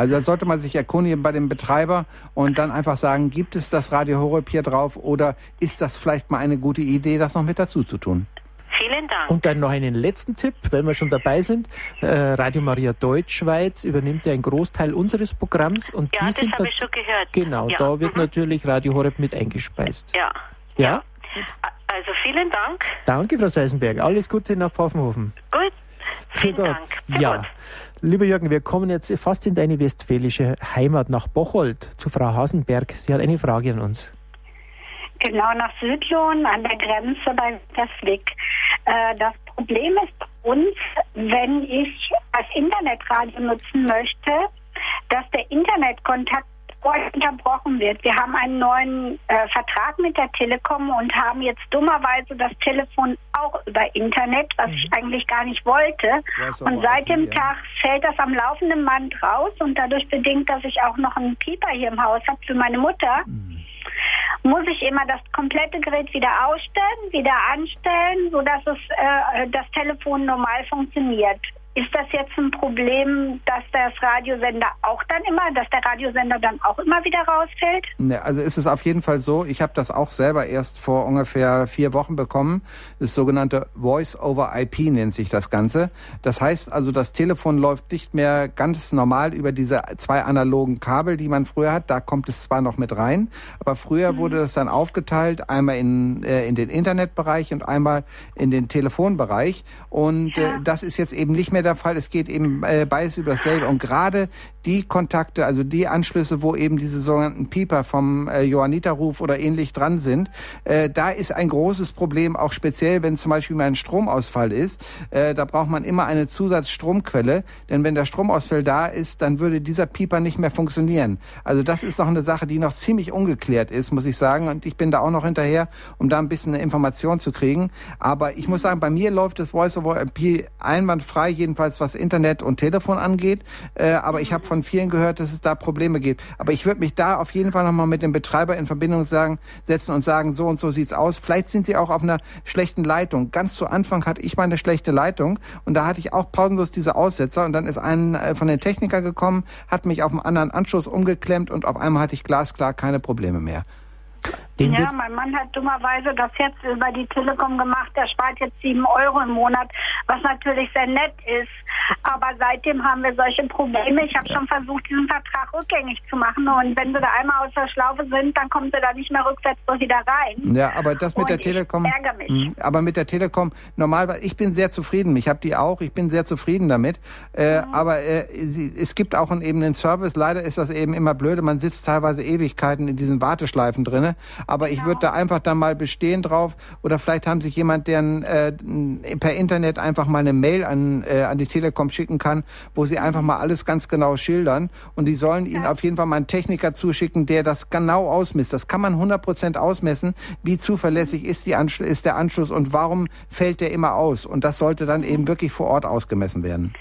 Speaker 2: Also da sollte man sich erkundigen bei dem Betreiber und dann einfach sagen, gibt es das Radio Horeb hier drauf oder ist das vielleicht mal eine gute Idee, das noch mit dazu zu tun?
Speaker 4: Vielen Dank.
Speaker 1: Und dann noch einen letzten Tipp, wenn wir schon dabei sind. Äh, Radio Maria Deutschschweiz übernimmt ja einen Großteil unseres Programms. Und
Speaker 4: ja,
Speaker 1: die
Speaker 4: das habe ich schon gehört.
Speaker 1: Genau, ja. da wird mhm. natürlich Radio Horeb mit eingespeist.
Speaker 4: Ja.
Speaker 1: Ja?
Speaker 4: Also vielen Dank.
Speaker 1: Danke, Frau Seisenberg. Alles Gute nach Pfaffenhofen.
Speaker 4: Gut.
Speaker 1: Vielen Gott. Dank. ja. Lieber Jürgen, wir kommen jetzt fast in deine westfälische Heimat nach Bocholt zu Frau Hasenberg. Sie hat eine Frage an uns.
Speaker 5: Genau, nach Südlohn an der Grenze bei Westwick. Äh, das Problem ist uns, wenn ich das Internetradio nutzen möchte, dass der Internetkontakt unterbrochen wird. Wir haben einen neuen äh, Vertrag mit der Telekom und haben jetzt dummerweise das Telefon auch über Internet, was mhm. ich eigentlich gar nicht wollte. Und seit dem ja. Tag fällt das am laufenden Band raus und dadurch bedingt, dass ich auch noch einen Pieper hier im Haus habe für meine Mutter. Mhm muss ich immer das komplette Gerät wieder ausstellen, wieder anstellen, sodass es äh, das Telefon normal funktioniert. Ist das jetzt ein Problem, dass das Radiosender auch dann immer, dass der Radiosender dann auch immer wieder rausfällt?
Speaker 2: Ne, also ist es auf jeden Fall so. Ich habe das auch selber erst vor ungefähr vier Wochen bekommen. Das sogenannte Voice over IP nennt sich das Ganze. Das heißt also, das Telefon läuft nicht mehr ganz normal über diese zwei analogen Kabel, die man früher hat. Da kommt es zwar noch mit rein, aber früher mhm. wurde das dann aufgeteilt, einmal in, äh, in den Internetbereich und einmal in den Telefonbereich. Und ja. äh, das ist jetzt eben nicht mehr der Fall. Es geht eben äh, beides über dasselbe. Und gerade die Kontakte, also die Anschlüsse, wo eben diese sogenannten Pieper vom äh, Johanniterruf oder ähnlich dran sind, äh, da ist ein großes Problem, auch speziell, wenn zum Beispiel mal ein Stromausfall ist. Äh, da braucht man immer eine Zusatzstromquelle, denn wenn der Stromausfall da ist, dann würde dieser Pieper nicht mehr funktionieren. Also das ist noch eine Sache, die noch ziemlich ungeklärt ist, muss ich sagen. Und ich bin da auch noch hinterher, um da ein bisschen eine Information zu kriegen. Aber ich muss sagen, bei mir läuft das Voice over IP einwandfrei, jedenfalls was Internet und Telefon angeht. Äh, aber ich habe von vielen gehört, dass es da Probleme gibt. Aber ich würde mich da auf jeden Fall nochmal mit dem Betreiber in Verbindung sagen, setzen und sagen, so und so sieht's aus. Vielleicht sind sie auch auf einer schlechten Leitung. Ganz zu Anfang hatte ich mal eine schlechte Leitung und da hatte ich auch pausenlos diese Aussetzer und dann ist ein äh, von den Techniker gekommen, hat mich auf einen anderen Anschluss umgeklemmt und auf einmal hatte ich glasklar keine Probleme mehr.
Speaker 5: Den ja, mein Mann hat dummerweise das jetzt über die Telekom gemacht. Der spart jetzt sieben Euro im Monat, was natürlich sehr nett ist. Aber seitdem haben wir solche Probleme. Ich habe schon versucht, diesen Vertrag rückgängig zu machen. Und wenn sie da einmal aus der Schlaufe sind, dann kommen sie da nicht mehr rückwärts so wieder rein.
Speaker 2: Ja, aber das mit Und der Telekom. Ich ärgere mich. Mh, aber mit der Telekom, normal, ich bin sehr zufrieden. Ich habe die auch. Ich bin sehr zufrieden damit. Äh, mhm. Aber äh, sie, es gibt auch einen, eben einen Service. Leider ist das eben immer blöde. Man sitzt teilweise Ewigkeiten in diesen Warteschleifen drinne. Aber ich würde da einfach dann mal bestehen drauf. Oder vielleicht haben sich jemand, der äh, per Internet einfach mal eine Mail an, äh, an die Telekom schicken kann, wo sie einfach mal alles ganz genau schildern. Und die sollen ihnen auf jeden Fall mal einen Techniker zuschicken, der das genau ausmisst. Das kann man 100 Prozent ausmessen. Wie zuverlässig ist, die Anschl ist der Anschluss und warum fällt der immer aus? Und das sollte dann eben wirklich vor Ort ausgemessen werden.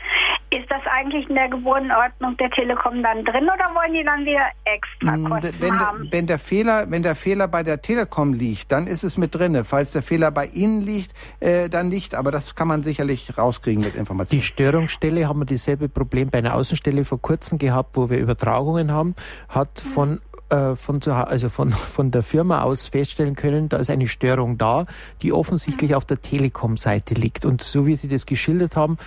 Speaker 5: Ist das eigentlich in der Gewohnordnung der Telekom dann drin oder wollen die dann wieder extra mm, Kosten
Speaker 2: wenn,
Speaker 5: haben?
Speaker 2: Wenn der, Fehler, wenn der Fehler bei der Telekom liegt, dann ist es mit drin. Falls der Fehler bei Ihnen liegt, äh, dann nicht. Aber das kann man sicherlich rauskriegen mit Informationen.
Speaker 1: Die Störungsstelle haben wir dasselbe Problem bei einer Außenstelle vor kurzem gehabt, wo wir Übertragungen haben, hat mhm. von äh, von, also von, von der Firma aus feststellen können, da ist eine Störung da, die offensichtlich mhm. auf der Telekom-Seite liegt. Und so wie Sie das geschildert haben,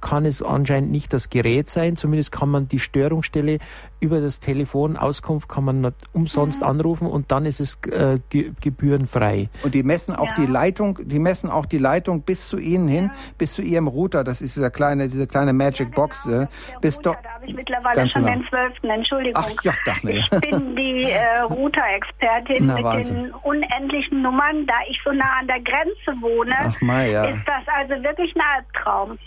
Speaker 1: kann es anscheinend nicht das Gerät sein. Zumindest kann man die Störungsstelle über das Telefon Auskunft kann man umsonst mhm. anrufen und dann ist es äh, ge gebührenfrei.
Speaker 2: Und die messen auch ja. die Leitung, die messen auch die Leitung bis zu Ihnen hin, ja. bis zu Ihrem Router. Das ist dieser kleine, diese kleine Magic ja, genau, Box. Äh, bis
Speaker 5: Router, da habe ich mittlerweile schon genau. den zwölften. Entschuldigung.
Speaker 2: Ach ja, dachte
Speaker 5: Ich bin die äh, Router-Expertin mit Wahnsinn. den unendlichen Nummern. Da ich so nah an der Grenze wohne,
Speaker 2: Ach, ja.
Speaker 5: ist das also wirklich ein Albtraum.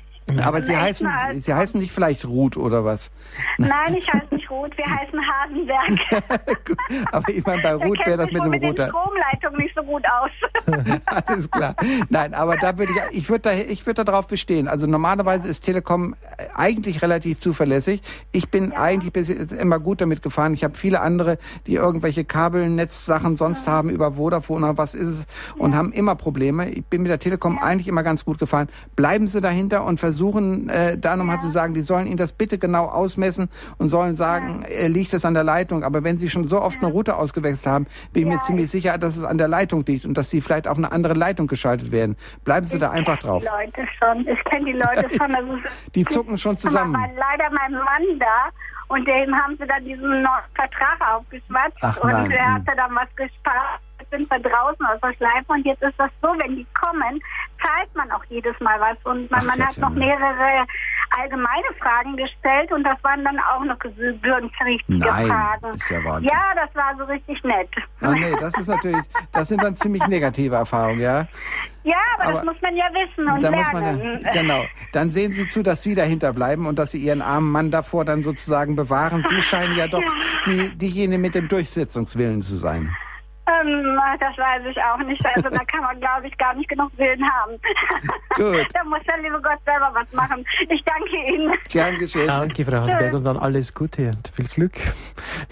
Speaker 2: Aber Sie heißen, Sie heißen nicht vielleicht Ruth oder was?
Speaker 5: Nein, ich heiße nicht Ruth, wir heißen Hasenberg.
Speaker 2: Aber ich meine, bei Ruth wäre das mit dem Router.
Speaker 5: Die Stromleitung nicht so gut aus.
Speaker 2: Alles klar. Nein, aber da würde ich, ich würde da, ich würde darauf bestehen. Also normalerweise ist Telekom eigentlich relativ zuverlässig. Ich bin ja. eigentlich bis jetzt immer gut damit gefahren. Ich habe viele andere, die irgendwelche Kabelnetzsachen sonst ja. haben über Vodafone oder was ist es und ja. haben immer Probleme. Ich bin mit der Telekom eigentlich immer ganz gut gefahren. Bleiben Sie dahinter und versuchen versuchen, äh, da nochmal ja. zu sagen, die sollen Ihnen das bitte genau ausmessen und sollen sagen, ja. äh, liegt es an der Leitung. Aber wenn Sie schon so oft ja. eine Route ausgewechselt haben, bin ich mir ziemlich sicher, dass es an der Leitung liegt und dass Sie vielleicht auf eine andere Leitung geschaltet werden. Bleiben Sie ich da einfach drauf.
Speaker 5: Die Leute schon. Ich kenne die Leute schon. Also
Speaker 2: die zucken schon zusammen.
Speaker 5: Aber leider mein Mann da und dem haben sie dann diesen Vertrag aufgeschwatzt und er hatte dann was gespart sind wir draußen aus der Schleife und jetzt ist das so, wenn die kommen, zahlt man auch jedes Mal was und man, Ach, man hat noch mehrere allgemeine Fragen gestellt und das waren dann auch noch gebührenpflichtige
Speaker 2: Nein,
Speaker 5: Fragen.
Speaker 2: Ist ja, Wahnsinn.
Speaker 5: ja, das war so richtig nett.
Speaker 2: Ah, nee, das ist natürlich, das sind dann ziemlich negative Erfahrungen, ja.
Speaker 5: Ja, aber, aber, das muss man ja wissen und lernen.
Speaker 2: Ja, genau. Dann sehen Sie zu, dass Sie dahinter bleiben und dass Sie Ihren armen Mann davor dann sozusagen bewahren. Sie scheinen ja doch. Die, diejenige mit dem Durchsetzungswillen zu sein.
Speaker 5: Ähm, das weiß ich auch nicht. Also da kann man, glaube ich, gar nicht genug Willen haben.
Speaker 2: Gut.
Speaker 5: da muss der liebe Gott selber was machen. Ich danke Ihnen.
Speaker 2: Gern geschehen.
Speaker 1: Danke, Frau Hasberg, und dann alles Gute und viel Glück.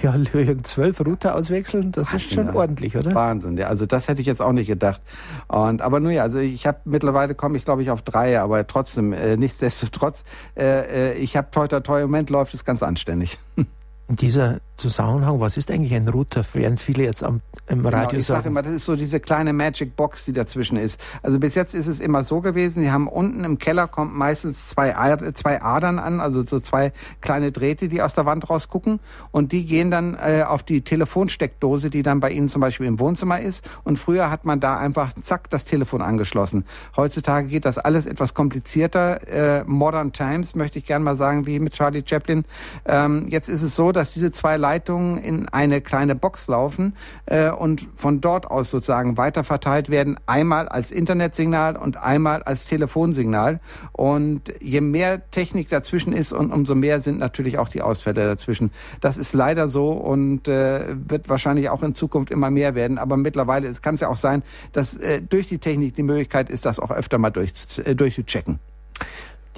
Speaker 1: Ja, Jürgen, zwölf Router auswechseln, das ist schon
Speaker 2: ja.
Speaker 1: ordentlich, oder?
Speaker 2: Wahnsinn, ja. Also das hätte ich jetzt auch nicht gedacht. Und aber nur ja, also ich habe mittlerweile komme ich glaube ich auf drei, aber trotzdem äh, nichtsdestotrotz, äh, äh, ich habe toi toi toi im Moment läuft es ganz anständig.
Speaker 1: In dieser Zusammenhang, was ist eigentlich ein Router? Während viele jetzt am, im Radio
Speaker 2: genau, ich sage immer, das ist so diese kleine Magic Box, die dazwischen ist. Also bis jetzt ist es immer so gewesen, die haben unten im Keller kommt meistens zwei, zwei Adern an, also so zwei kleine Drähte, die aus der Wand rausgucken und die gehen dann äh, auf die Telefonsteckdose, die dann bei Ihnen zum Beispiel im Wohnzimmer ist und früher hat man da einfach zack das Telefon angeschlossen. Heutzutage geht das alles etwas komplizierter. Äh, Modern Times möchte ich gern mal sagen, wie mit Charlie Chaplin. Ähm, jetzt ist es so, dass diese zwei Leitungen in eine kleine Box laufen äh, und von dort aus sozusagen weiterverteilt werden, einmal als Internetsignal und einmal als Telefonsignal. Und je mehr Technik dazwischen ist und umso mehr sind natürlich auch die Ausfälle dazwischen. Das ist leider so und äh, wird wahrscheinlich auch in Zukunft immer mehr werden. Aber mittlerweile kann es ja auch sein, dass äh, durch die Technik die Möglichkeit ist, das auch öfter mal durch, äh, durchzuchecken.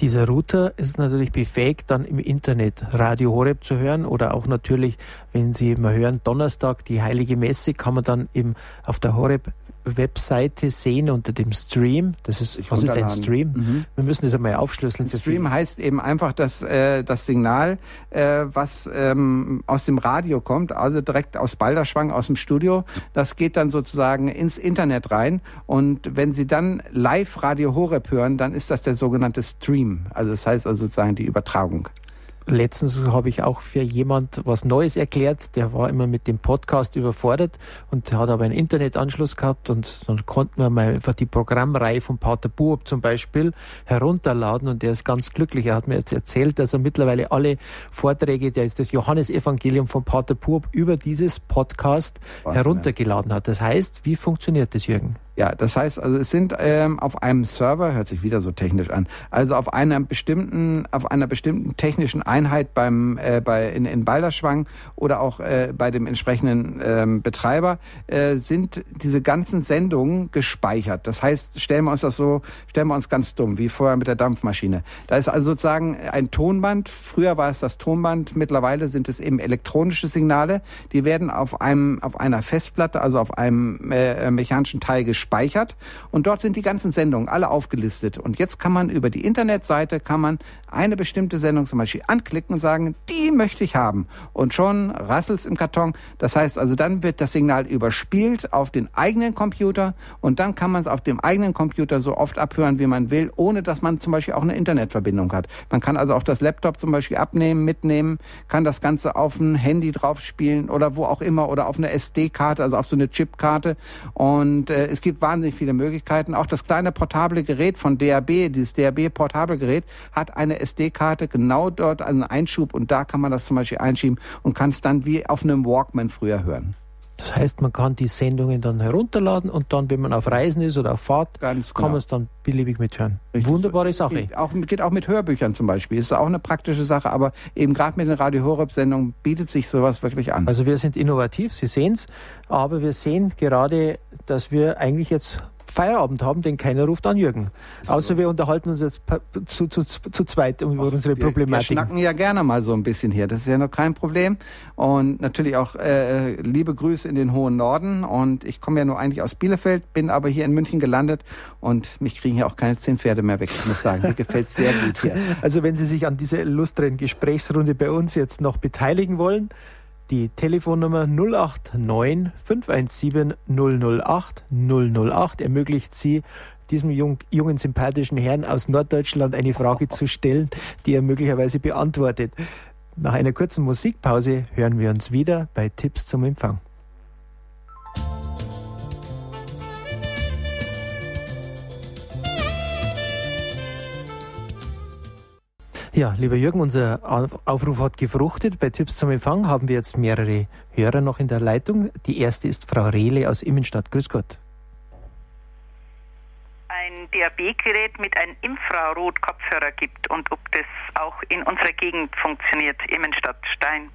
Speaker 1: Dieser Router ist natürlich befähigt, dann im Internet Radio Horeb zu hören oder auch natürlich, wenn Sie mal hören, Donnerstag die Heilige Messe kann man dann eben auf der Horeb Webseite sehen unter dem Stream. Das ist,
Speaker 2: Sich
Speaker 1: was ist ein. Stream?
Speaker 2: Mhm.
Speaker 1: Wir müssen das einmal aufschlüsseln. für
Speaker 2: Stream heißt eben einfach, dass äh, das Signal, äh, was ähm, aus dem Radio kommt, also direkt aus Balderschwang, aus dem Studio, das geht dann sozusagen ins Internet rein. Und wenn Sie dann live Radio Horeb hören, dann ist das der sogenannte Stream. Also das heißt also sozusagen die Übertragung.
Speaker 1: Letztens habe ich auch für jemand was Neues erklärt. Der war immer mit dem Podcast überfordert und hat aber einen Internetanschluss gehabt und dann konnten wir mal einfach die Programmreihe von Pater Buob zum Beispiel herunterladen und der ist ganz glücklich. Er hat mir jetzt erzählt, dass er mittlerweile alle Vorträge, der ist das Johannesevangelium von Pater Buob über dieses Podcast
Speaker 2: Wahnsinn,
Speaker 1: heruntergeladen hat. Das heißt, wie funktioniert das, Jürgen?
Speaker 2: Ja, das heißt, also es sind ähm, auf einem Server, hört sich wieder so technisch an, also auf einer bestimmten, auf einer bestimmten technischen Einheit beim äh, bei in, in Balderschwang oder auch äh, bei dem entsprechenden ähm, Betreiber äh, sind diese ganzen Sendungen gespeichert. Das heißt, stellen wir uns das so, stellen wir uns ganz dumm, wie vorher mit der Dampfmaschine. Da ist also sozusagen ein Tonband. Früher war es das Tonband, mittlerweile sind es eben elektronische Signale. Die werden auf einem auf einer Festplatte, also auf einem äh, mechanischen Teil gespeichert und dort sind die ganzen Sendungen alle aufgelistet. Und jetzt kann man über die Internetseite kann man eine bestimmte Sendung zum Beispiel anklicken und sagen, die möchte ich haben. Und schon rasselt's im Karton. Das heißt also, dann wird das Signal überspielt auf den eigenen Computer und dann kann man es auf dem eigenen Computer so oft abhören, wie man will, ohne dass man zum Beispiel auch eine Internetverbindung hat. Man kann also auch das Laptop zum Beispiel abnehmen, mitnehmen, kann das Ganze auf ein Handy drauf spielen oder wo auch immer oder auf eine SD-Karte, also auf so eine Chipkarte. Und äh, es gibt wahnsinnig viele Möglichkeiten. Auch das kleine portable Gerät von DAB, dieses DAB-Portable-Gerät, hat eine SD-Karte genau dort einen Einschub und da kann man das zum Beispiel einschieben und kann es dann wie auf einem Walkman früher hören.
Speaker 1: Das heißt, man kann die Sendungen dann herunterladen und dann, wenn man auf Reisen ist oder auf Fahrt,
Speaker 2: Ganz
Speaker 1: kann
Speaker 2: genau.
Speaker 1: man es dann beliebig mithören.
Speaker 2: Richtig.
Speaker 1: Wunderbare Sache.
Speaker 2: Geht auch, geht auch mit Hörbüchern zum Beispiel. Ist auch eine praktische Sache, aber eben gerade mit den Radio Horeb Sendungen bietet sich sowas wirklich an.
Speaker 1: Also wir sind innovativ, Sie sehen es, aber wir sehen gerade, dass wir eigentlich jetzt Feierabend haben, denn keiner ruft an Jürgen. Außer wir unterhalten uns jetzt zu, zu, zu zweit über unsere
Speaker 2: wir, wir
Speaker 1: Problematik.
Speaker 2: schnacken ja gerne mal so ein bisschen hier. Das ist ja noch kein Problem. Und natürlich auch äh, liebe Grüße in den hohen Norden. Und ich komme ja nur eigentlich aus Bielefeld, bin aber hier in München gelandet und mich kriegen hier auch keine zehn Pferde mehr weg. Ich muss sagen, mir gefällt sehr gut hier.
Speaker 1: Also wenn Sie sich an dieser illustren Gesprächsrunde bei uns jetzt noch beteiligen wollen, die Telefonnummer 089 517 008 008 ermöglicht Sie, diesem jung, jungen, sympathischen Herrn aus Norddeutschland eine Frage zu stellen, die er möglicherweise beantwortet. Nach einer kurzen Musikpause hören wir uns wieder bei Tipps zum Empfang. Ja, lieber Jürgen, unser Auf- Aufruf hat gefruchtet. Bei Tipps zum Empfang haben wir jetzt mehrere Hörer noch in der Leitung. Die erste ist Frau Rehle aus Immenstadt. Grüß Gott.
Speaker 6: ein DAB-Gerät mit einem Infrarot-Kopfhörer gibt und ob das auch in unserer Gegend funktioniert, Immenstadt, Stein.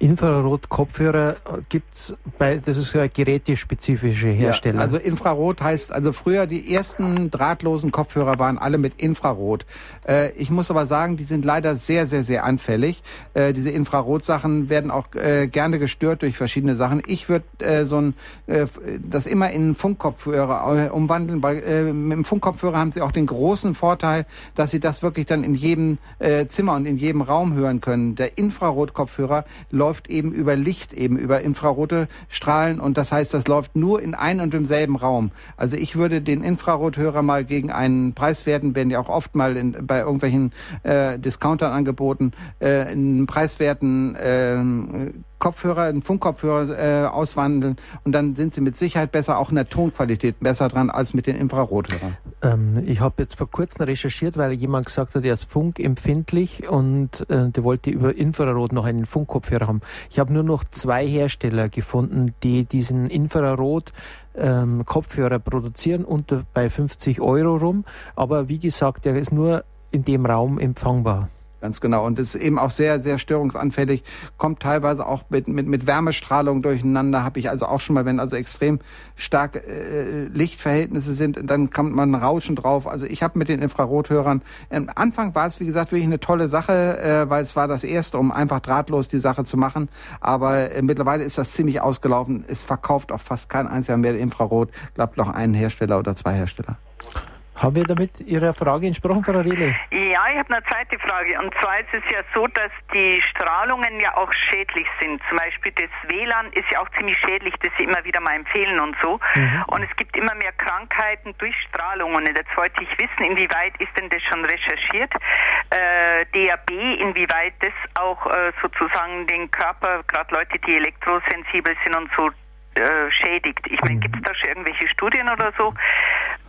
Speaker 1: Infrarot-Kopfhörer gibt es bei, das ist ja gerätespezifische Hersteller.
Speaker 2: Ja, also Infrarot heißt, also früher die ersten drahtlosen Kopfhörer waren alle mit Infrarot. Äh, ich muss aber sagen, die sind leider sehr, sehr, sehr anfällig. Äh, diese Infrarot-Sachen werden auch äh, gerne gestört durch verschiedene Sachen. Ich würde äh, so ein, äh, das immer in Funkkopfhörer äh, umwandeln. Bei, mit dem Funkkopfhörer haben sie auch den großen Vorteil, dass sie das wirklich dann in jedem Zimmer und in jedem Raum hören können. Der Infrarot-Kopfhörer läuft eben über Licht, eben über infrarote Strahlen und das heißt, das läuft nur in einem und demselben Raum. Also ich würde den Infrarothörer mal gegen einen preiswerten, werden ja auch oft mal in, bei irgendwelchen äh, Discountern angeboten, äh, einen preiswerten äh, Kopfhörer, einen Funkkopfhörer äh, auswandeln und dann sind sie mit Sicherheit besser, auch in der Tonqualität besser dran als mit den Infrarothörern.
Speaker 1: Ähm, ich habe jetzt vor kurzem recherchiert, weil jemand gesagt hat, er ist funkempfindlich und äh, der wollte über Infrarot noch einen Funkkopfhörer haben. Ich habe nur noch zwei Hersteller gefunden, die diesen Infrarot ähm, Kopfhörer produzieren unter bei 50 Euro rum. Aber wie gesagt, der ist nur in dem Raum empfangbar.
Speaker 2: Ganz genau. Und ist eben auch sehr, sehr störungsanfällig. Kommt teilweise auch mit, mit, mit Wärmestrahlung durcheinander. Habe ich also auch schon mal, wenn also extrem stark äh, Lichtverhältnisse sind, dann kommt man Rauschen drauf. Also ich habe mit den Infrarothörern, am Anfang war es, wie gesagt, wirklich eine tolle Sache, äh, weil es war das erste, um einfach drahtlos die Sache zu machen. Aber äh, mittlerweile ist das ziemlich ausgelaufen. Es verkauft auch fast kein einziger mehr Infrarot. Glaubt noch einen Hersteller oder zwei Hersteller.
Speaker 1: Haben wir damit Ihrer Frage entsprochen, Frau Riele?
Speaker 6: Ja, ich habe eine zweite Frage. Und zwar ist es ja so, dass die Strahlungen ja auch schädlich sind. Zum Beispiel das WLAN ist ja auch ziemlich schädlich, das Sie immer wieder mal empfehlen und so. Mhm. Und es gibt immer mehr Krankheiten durch Strahlungen. Und jetzt wollte ich wissen, inwieweit ist denn das schon recherchiert? Äh, DAB, inwieweit das auch äh, sozusagen den Körper, gerade Leute, die elektrosensibel sind und so, äh, schädigt. Ich meine, mhm. gibt es da schon irgendwelche Studien oder so?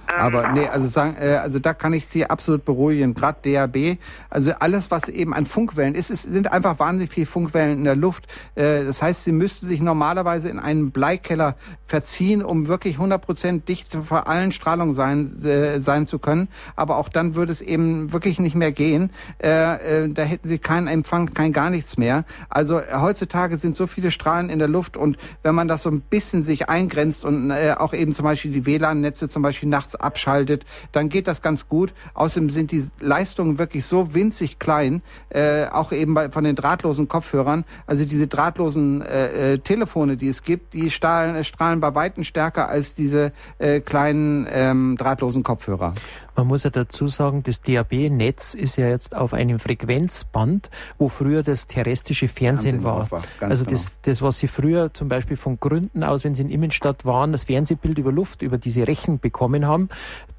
Speaker 2: Aber nee, also sagen, äh, also da kann ich Sie absolut beruhigen. Gerade DAB, also alles, was eben an Funkwellen ist, es sind einfach wahnsinnig viele Funkwellen in der Luft. Äh, das heißt, Sie müssten sich normalerweise in einen Bleikeller verziehen, um wirklich 100% dicht vor allen Strahlungen sein, äh, sein zu können. Aber auch dann würde es eben wirklich nicht mehr gehen. Äh, äh, da hätten Sie keinen Empfang, kein gar nichts mehr. Also äh, heutzutage sind so viele Strahlen in der Luft und wenn man das so ein bisschen sich eingrenzt und äh, auch eben zum Beispiel die WLAN-Netze zum Beispiel nachts abschaltet, dann geht das ganz gut. Außerdem sind die Leistungen wirklich so winzig klein, äh, auch eben bei, von den drahtlosen Kopfhörern. Also diese drahtlosen äh, äh, Telefone, die es gibt, die strahlen, strahlen bei Weitem stärker als diese äh, kleinen ähm, drahtlosen Kopfhörer.
Speaker 1: Man muss ja dazu sagen, das DAB-Netz ist ja jetzt auf einem Frequenzband, wo früher das terrestrische Fernsehen, war. war also genau. das, das, was Sie früher zum Beispiel von Gründen aus, wenn Sie in Innenstadt waren, das Fernsehbild über Luft, über diese Rechen bekommen haben,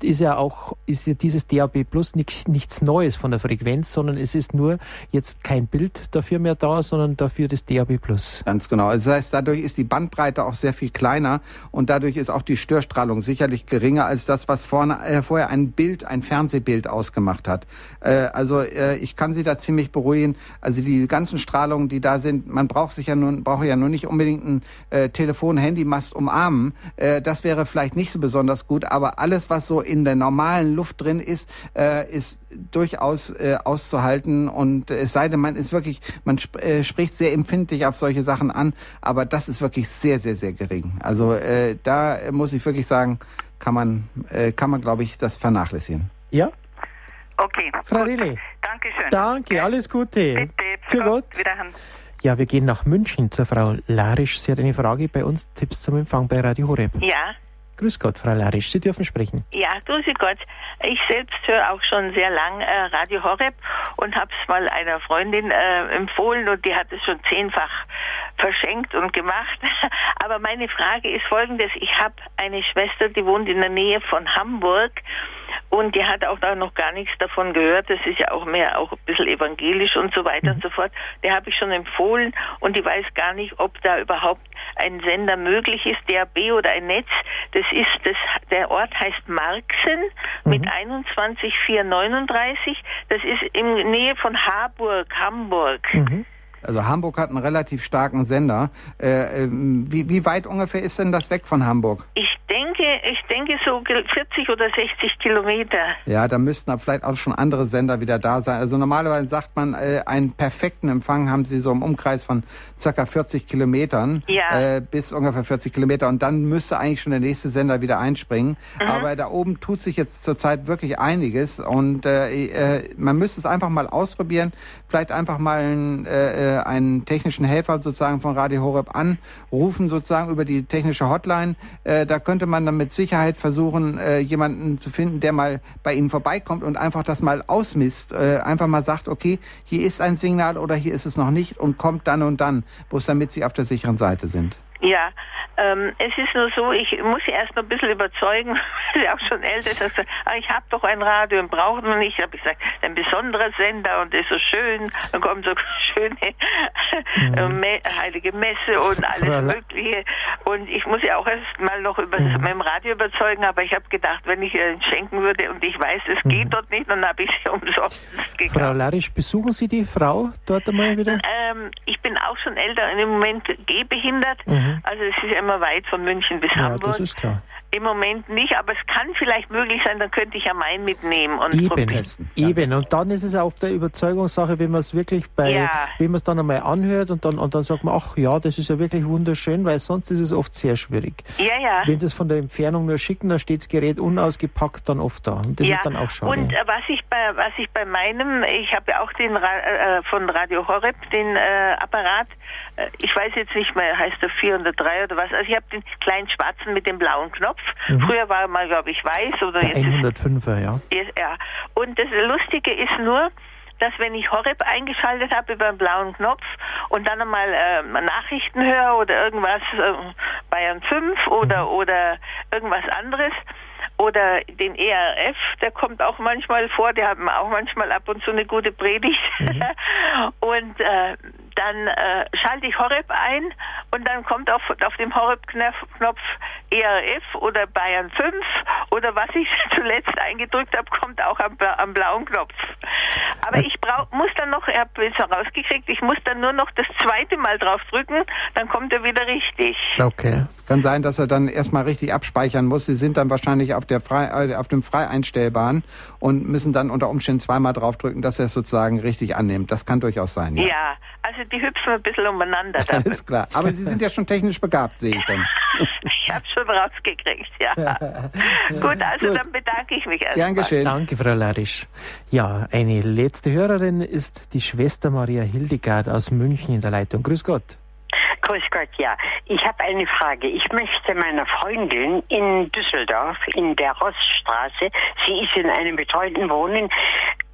Speaker 1: ist ja auch, ist ja dieses DAB Plus nichts, nichts Neues von der Frequenz, sondern es ist nur jetzt kein Bild dafür mehr da, sondern dafür das DAB Plus.
Speaker 2: Ganz genau. Also das heißt, dadurch ist die Bandbreite auch sehr viel kleiner und dadurch ist auch die Störstrahlung sicherlich geringer als das, was vorne, äh, vorher ein Bild Bild, ein Fernsehbild ausgemacht hat. Äh, also äh, ich kann Sie da ziemlich beruhigen. Also die ganzen Strahlungen, die da sind, man braucht sich ja nun braucht ja nur nicht unbedingt ein äh, Telefon, Handymast umarmen. Äh, das wäre vielleicht nicht so besonders gut, aber alles, was so in der normalen Luft drin ist, äh, ist durchaus äh, auszuhalten. Und es sei denn, man ist wirklich, man sp äh, spricht sehr empfindlich auf solche Sachen an, aber das ist wirklich sehr, sehr, sehr gering. Also äh, da muss ich wirklich sagen, kann man, äh, kann man glaube ich, das vernachlässigen.
Speaker 1: Ja.
Speaker 6: Okay.
Speaker 1: Frau Rille.
Speaker 6: Dankeschön.
Speaker 1: Danke, alles Gute.
Speaker 6: Bitte.
Speaker 1: Für Gott.
Speaker 6: Wiederhören.
Speaker 1: Ja, wir gehen nach München zur Frau Larisch. Sie hat eine Frage bei uns, Tipps zum Empfang bei Radio Horeb.
Speaker 7: Ja.
Speaker 1: Grüß Gott, Frau Larisch, Sie dürfen sprechen.
Speaker 7: Ja, grüß Gott. Ich selbst höre auch schon sehr lang äh, Radio Horeb und habe es mal einer Freundin äh, empfohlen und die hat es schon zehnfach verschenkt und gemacht. Aber meine Frage ist folgendes. Ich habe eine Schwester, die wohnt in der Nähe von Hamburg und die hat auch noch gar nichts davon gehört. Das ist ja auch mehr auch ein bisschen evangelisch und so weiter und so fort. Der habe ich schon empfohlen und die weiß gar nicht, ob da überhaupt ein Sender möglich ist, DAB oder ein Netz. Das ist das, der Ort heißt Marxen mit mhm. 21439. Das ist in Nähe von Harburg, Hamburg.
Speaker 2: Mhm. Also Hamburg hat einen relativ starken Sender. Äh, ähm, wie, wie weit ungefähr ist denn das weg von Hamburg?
Speaker 7: Ich denke, ich denke so 40 oder 60 Kilometer.
Speaker 2: Ja, da müssten aber vielleicht auch schon andere Sender wieder da sein. Also normalerweise sagt man, äh, einen perfekten Empfang haben sie so im Umkreis von circa 40 Kilometern
Speaker 7: Ja.
Speaker 2: äh, bis ungefähr 40 Kilometer und dann müsste eigentlich schon der nächste Sender wieder einspringen.
Speaker 7: Mhm.
Speaker 2: Aber da oben tut sich jetzt zurzeit wirklich einiges und äh, äh, man müsste es einfach mal ausprobieren, vielleicht einfach mal einen, äh, äh, einen technischen Helfer sozusagen von Radio Horeb anrufen, sozusagen über die technische Hotline. Äh, da könnte man dann mit Sicherheit versuchen, äh, jemanden zu finden, der mal bei Ihnen vorbeikommt und einfach das mal ausmisst. Äh, einfach mal sagt, okay, hier ist ein Signal oder hier ist es noch nicht und kommt dann und dann, es damit Sie auf der sicheren Seite sind.
Speaker 7: Ja, ähm, es ist nur so, ich muss sie erst noch ein bisschen überzeugen, weil sie auch schon älter ist. Sagt, ah, ich habe doch ein Radio und braucht man nicht. habe ich gesagt, ein besonderer Sender und der ist so schön. Dann kommen so schöne äh, Me heilige Messe und alles
Speaker 1: Frau
Speaker 7: Mögliche. Und ich muss ja auch erst mal noch über
Speaker 1: Mhm.
Speaker 7: mit dem Radio überzeugen, aber ich habe gedacht, wenn ich ihr schenken würde und ich weiß, es geht dort nicht, dann habe ich sie umsonst gekauft.
Speaker 1: Frau Larisch, besuchen Sie die Frau dort einmal wieder?
Speaker 7: Ähm, ich bin auch schon älter und im Moment gehbehindert. Also es ist immer weit von München bis
Speaker 1: Mhm. Ja,
Speaker 7: Hamburg.
Speaker 1: das ist klar.
Speaker 7: Im Moment nicht, aber es kann vielleicht möglich sein, dann könnte ich ja meinen mitnehmen und
Speaker 1: Eben,
Speaker 7: probieren.
Speaker 2: testen.
Speaker 1: eben. Und dann ist es auch der Überzeugungssache, wenn man es wirklich bei,
Speaker 7: Ja.
Speaker 1: wenn man es dann einmal anhört und dann, und dann sagt man, ach ja, das ist ja wirklich wunderschön, weil sonst ist es oft sehr schwierig.
Speaker 7: Ja, ja.
Speaker 1: Wenn sie es von der Entfernung nur schicken, dann steht das Gerät unausgepackt dann oft da. Und das
Speaker 7: ja.
Speaker 1: ist dann auch schade.
Speaker 7: Und äh, was ich bei was ich bei meinem, ich habe ja auch den Ra äh, von Radio Horeb den äh, Apparat. Äh, ich weiß jetzt nicht mehr, heißt der 403 oder was. Also ich habe den kleinen schwarzen mit dem blauen Knopf. Früher war er mal, glaube ich, weiß oder
Speaker 1: Mhm. der
Speaker 7: jetzt ist
Speaker 1: 105er, ja.
Speaker 7: Ist- Ja, und das Lustige ist nur, dass wenn ich Horeb eingeschaltet habe über den blauen Knopf und dann einmal äh, Nachrichten höre oder irgendwas, äh, Bayern 5 oder, oder irgendwas anderes, oder den ERF, der kommt auch manchmal vor, der hat auch manchmal ab und zu eine gute Predigt. und äh, dann äh, schalte ich Horeb ein und dann kommt auf, auf dem Horeb-Knopf ERF oder Bayern 5 oder was ich zuletzt eingedrückt habe, kommt auch am, am blauen Knopf. Aber ich brauch, muss dann noch, ich habe es herausgekriegt, ich muss dann nur noch das zweite Mal drauf drücken, dann kommt er wieder richtig.
Speaker 1: Okay.
Speaker 2: Kann sein, dass er dann erstmal richtig abspeichern muss. Sie sind dann wahrscheinlich auf der frei, äh, auf dem frei einstellbaren und müssen dann unter Umständen zweimal draufdrücken, dass er es sozusagen richtig annimmt. Das kann durchaus sein. Ja,
Speaker 7: Ja, also die hüpfen ein bisschen umeinander. Da.
Speaker 2: alles klar. Aber Sie sind ja schon technisch begabt, sehe ich dann.
Speaker 7: Ich habe schon rausgekriegt, ja. Gut, also
Speaker 2: Gut.
Speaker 7: dann bedanke ich mich erstmal.
Speaker 2: Gern geschehen.
Speaker 1: Danke, Frau Larisch. Ja, eine letzte Hörerin ist die Schwester Maria Hildegard aus München in der Leitung. Grüß Gott.
Speaker 8: Grüß Gott, ja. Ich habe eine Frage. Ich möchte meiner Freundin in Düsseldorf in der Roststraße, sie ist in einem betreuten Wohnen,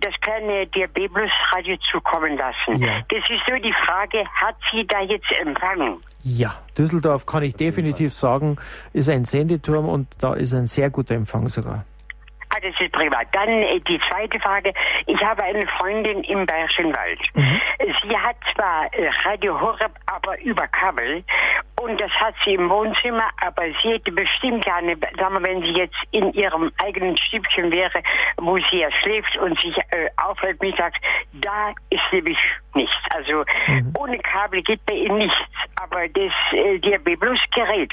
Speaker 8: das kleine Diabetes-Radio zukommen lassen.
Speaker 1: Ja.
Speaker 8: Das ist nur die Frage, hat sie da jetzt Empfang?
Speaker 1: Ja, Düsseldorf kann ich definitiv sagen, ist ein Sendeturm und da ist ein sehr guter Empfang sogar.
Speaker 8: Ah, das ist privat. Dann äh, die zweite Frage. Ich habe eine Freundin im Bayerischen Wald. Sie hat zwar äh, Radio Horeb, aber über Kabel. Und das hat sie im Wohnzimmer, aber sie hätte bestimmt gerne, sagen wir, wenn sie jetzt in ihrem eigenen Stübchen wäre, wo sie ja schläft und sich äh, aufhält mittags, da ist nämlich nichts. Also ohne Kabel geht bei ihr nichts. Aber das äh, DRB Plus Gerät,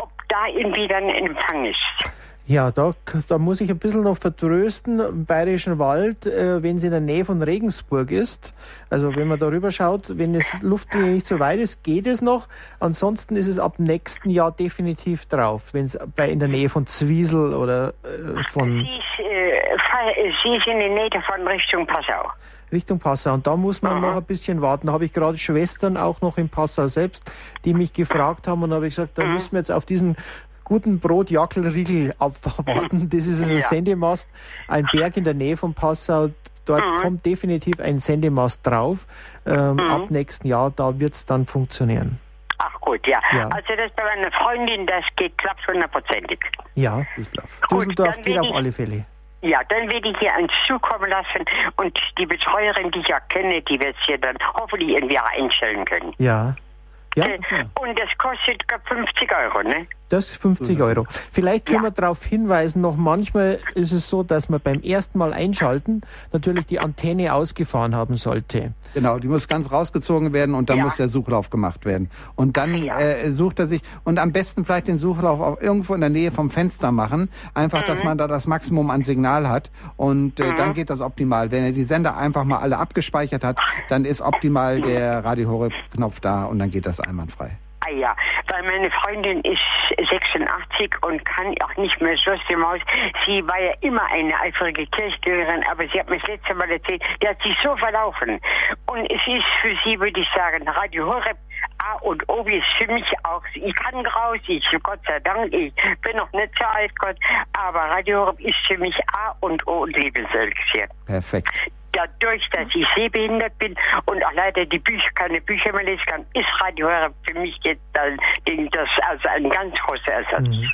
Speaker 8: ob da irgendwie dann ein Empfang ist.
Speaker 1: Ja, da, da muss ich ein bisschen noch vertrösten. Im Bayerischen Wald, äh, wenn es in der Nähe von Regensburg ist, also wenn man darüber schaut, wenn das Luftlinie nicht so weit ist, geht es noch. Ansonsten ist es ab nächsten Jahr definitiv drauf, wenn es bei in der Nähe von Zwiesel oder äh, von
Speaker 8: Sie ist, äh, fa- sie ist in der Nähe von Richtung Passau.
Speaker 1: Richtung Passau. Und da muss man noch ein bisschen warten. Da habe ich gerade Schwestern auch noch in Passau selbst, die mich gefragt haben und da habe ich gesagt, da müssen wir jetzt auf diesen guten Brotjackelriegel abwarten. Das ist ein
Speaker 8: Ja.
Speaker 1: Sendemast, ein Berg in der Nähe von Passau. Dort kommt definitiv ein Sendemast drauf. Ähm, Ab nächsten Jahr, da wird es dann funktionieren.
Speaker 8: Ach gut, ja.
Speaker 1: Ja.
Speaker 8: Also das bei meiner Freundin, das geht klappt hundertprozentig.
Speaker 1: Ja,
Speaker 8: Gut,
Speaker 1: Düsseldorf
Speaker 8: dann
Speaker 1: geht
Speaker 8: will
Speaker 1: auf
Speaker 8: ich-
Speaker 1: alle Fälle.
Speaker 8: Ja, dann werde ich hier eins zukommen lassen und die Betreuerin, die ich ja kenne, die wird es hier dann hoffentlich irgendwie einstellen können.
Speaker 1: Ja. Ja,
Speaker 8: Äh, Und das kostet glaub, 50 Euro, ne?
Speaker 1: Das 50 Euro. Vielleicht können ja. wir darauf hinweisen, noch manchmal ist es so, dass man beim ersten Mal einschalten natürlich die Antenne ausgefahren haben sollte.
Speaker 2: Genau, die muss ganz rausgezogen werden und dann ja. muss der Suchlauf gemacht werden. Und dann ja. äh, sucht er sich und am besten vielleicht den Suchlauf auch irgendwo in der Nähe vom Fenster machen. Einfach, mhm. dass man da das Maximum an Signal hat und äh, mhm. dann geht das optimal. Wenn er die Sender einfach mal alle abgespeichert hat, dann ist optimal der Radio Horeb Knopf da und dann geht das einwandfrei.
Speaker 8: Ja, weil meine Freundin ist 86 und kann auch nicht mehr so aus dem Haus. Sie war ja immer eine eifrige Kirchgängerin, aber sie hat mir das letzte Mal erzählt, die hat sich so verlaufen. Und es ist für sie, würde ich sagen, Radio Horeb A und O ist für mich auch, ich kann raus, ich, Gott sei Dank, ich bin noch nicht so alt, Gott, aber Radio Horeb ist für mich A und O und Lebenselixier.
Speaker 2: Perfekt
Speaker 8: dadurch, dass ich sehbehindert bin und auch leider die Bücher, keine Bücher mehr lesen kann, ist Radio für mich jetzt das, das also ein ganz großer Ersatz. Mhm.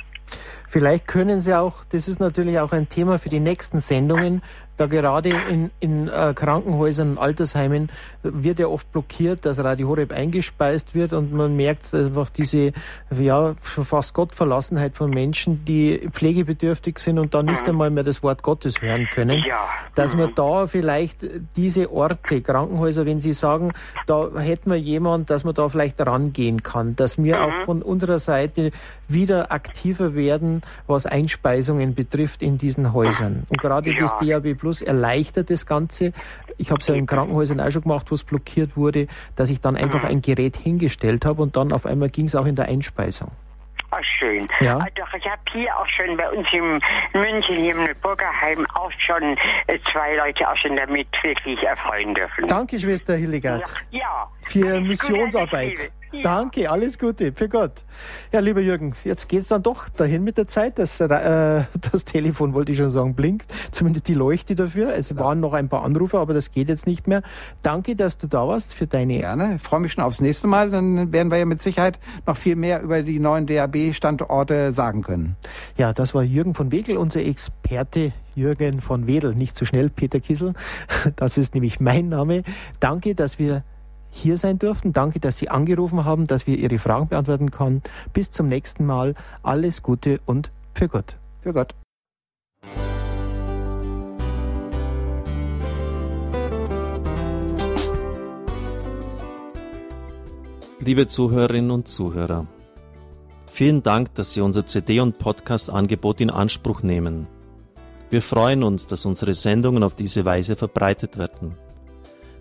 Speaker 1: Vielleicht können Sie auch, das ist natürlich auch ein Thema für die nächsten Sendungen, da gerade in, in äh, Krankenhäusern und Altersheimen wird ja oft blockiert, dass Radio Horeb eingespeist wird und man merkt einfach diese ja fast Gottverlassenheit von Menschen, die pflegebedürftig sind und dann nicht einmal mehr das Wort Gottes hören können. Ja. Dass man da vielleicht diese Orte, Krankenhäuser, wenn Sie sagen, da hätten wir jemand, dass man da vielleicht rangehen kann, dass wir auch mhm. von unserer Seite wieder aktiver werden, was Einspeisungen betrifft in diesen Häusern. Und gerade das DAB Plus erleichtert das Ganze. Ich habe es ja in Krankenhäusern auch schon gemacht, wo es blockiert wurde, dass ich dann einfach ein Gerät hingestellt habe und dann auf einmal ging es auch in der Einspeisung.
Speaker 8: Ach, schön. Ja. Also ich habe hier auch schon bei uns in München, hier im Burgerheim, auch schon äh, zwei Leute auch schon damit wirklich erfreuen dürfen.
Speaker 1: Danke, Schwester Hildegard. Ja. ja. Für Missionsarbeit. Ja. Danke, alles Gute, für Gott. Ja, lieber Jürgen, jetzt geht es dann doch dahin mit der Zeit. Das, äh, das Telefon, wollte ich schon sagen, blinkt. Zumindest die Leuchte dafür. Es waren noch ein paar Anrufe, aber das geht jetzt nicht mehr. Danke, dass du da warst für deine...
Speaker 2: Gerne, ich freue mich schon aufs nächste Mal. Dann werden wir ja mit Sicherheit noch viel mehr über die neuen DAB-Standorte sagen können.
Speaker 1: Ja, das war Jürgen von Wegel, unser Experte Jürgen von Wedel. Nicht zu so schnell, Peter Kissel. Das ist nämlich mein Name. Danke, dass wir hier sein durften. Danke, dass Sie angerufen haben, dass wir Ihre Fragen beantworten können. Bis zum nächsten Mal. Alles Gute und für Gott.
Speaker 2: Für Gott.
Speaker 9: Liebe Zuhörerinnen und Zuhörer, vielen Dank, dass Sie unser CD- und Podcast-Angebot in Anspruch nehmen. Wir freuen uns, dass unsere Sendungen auf diese Weise verbreitet werden.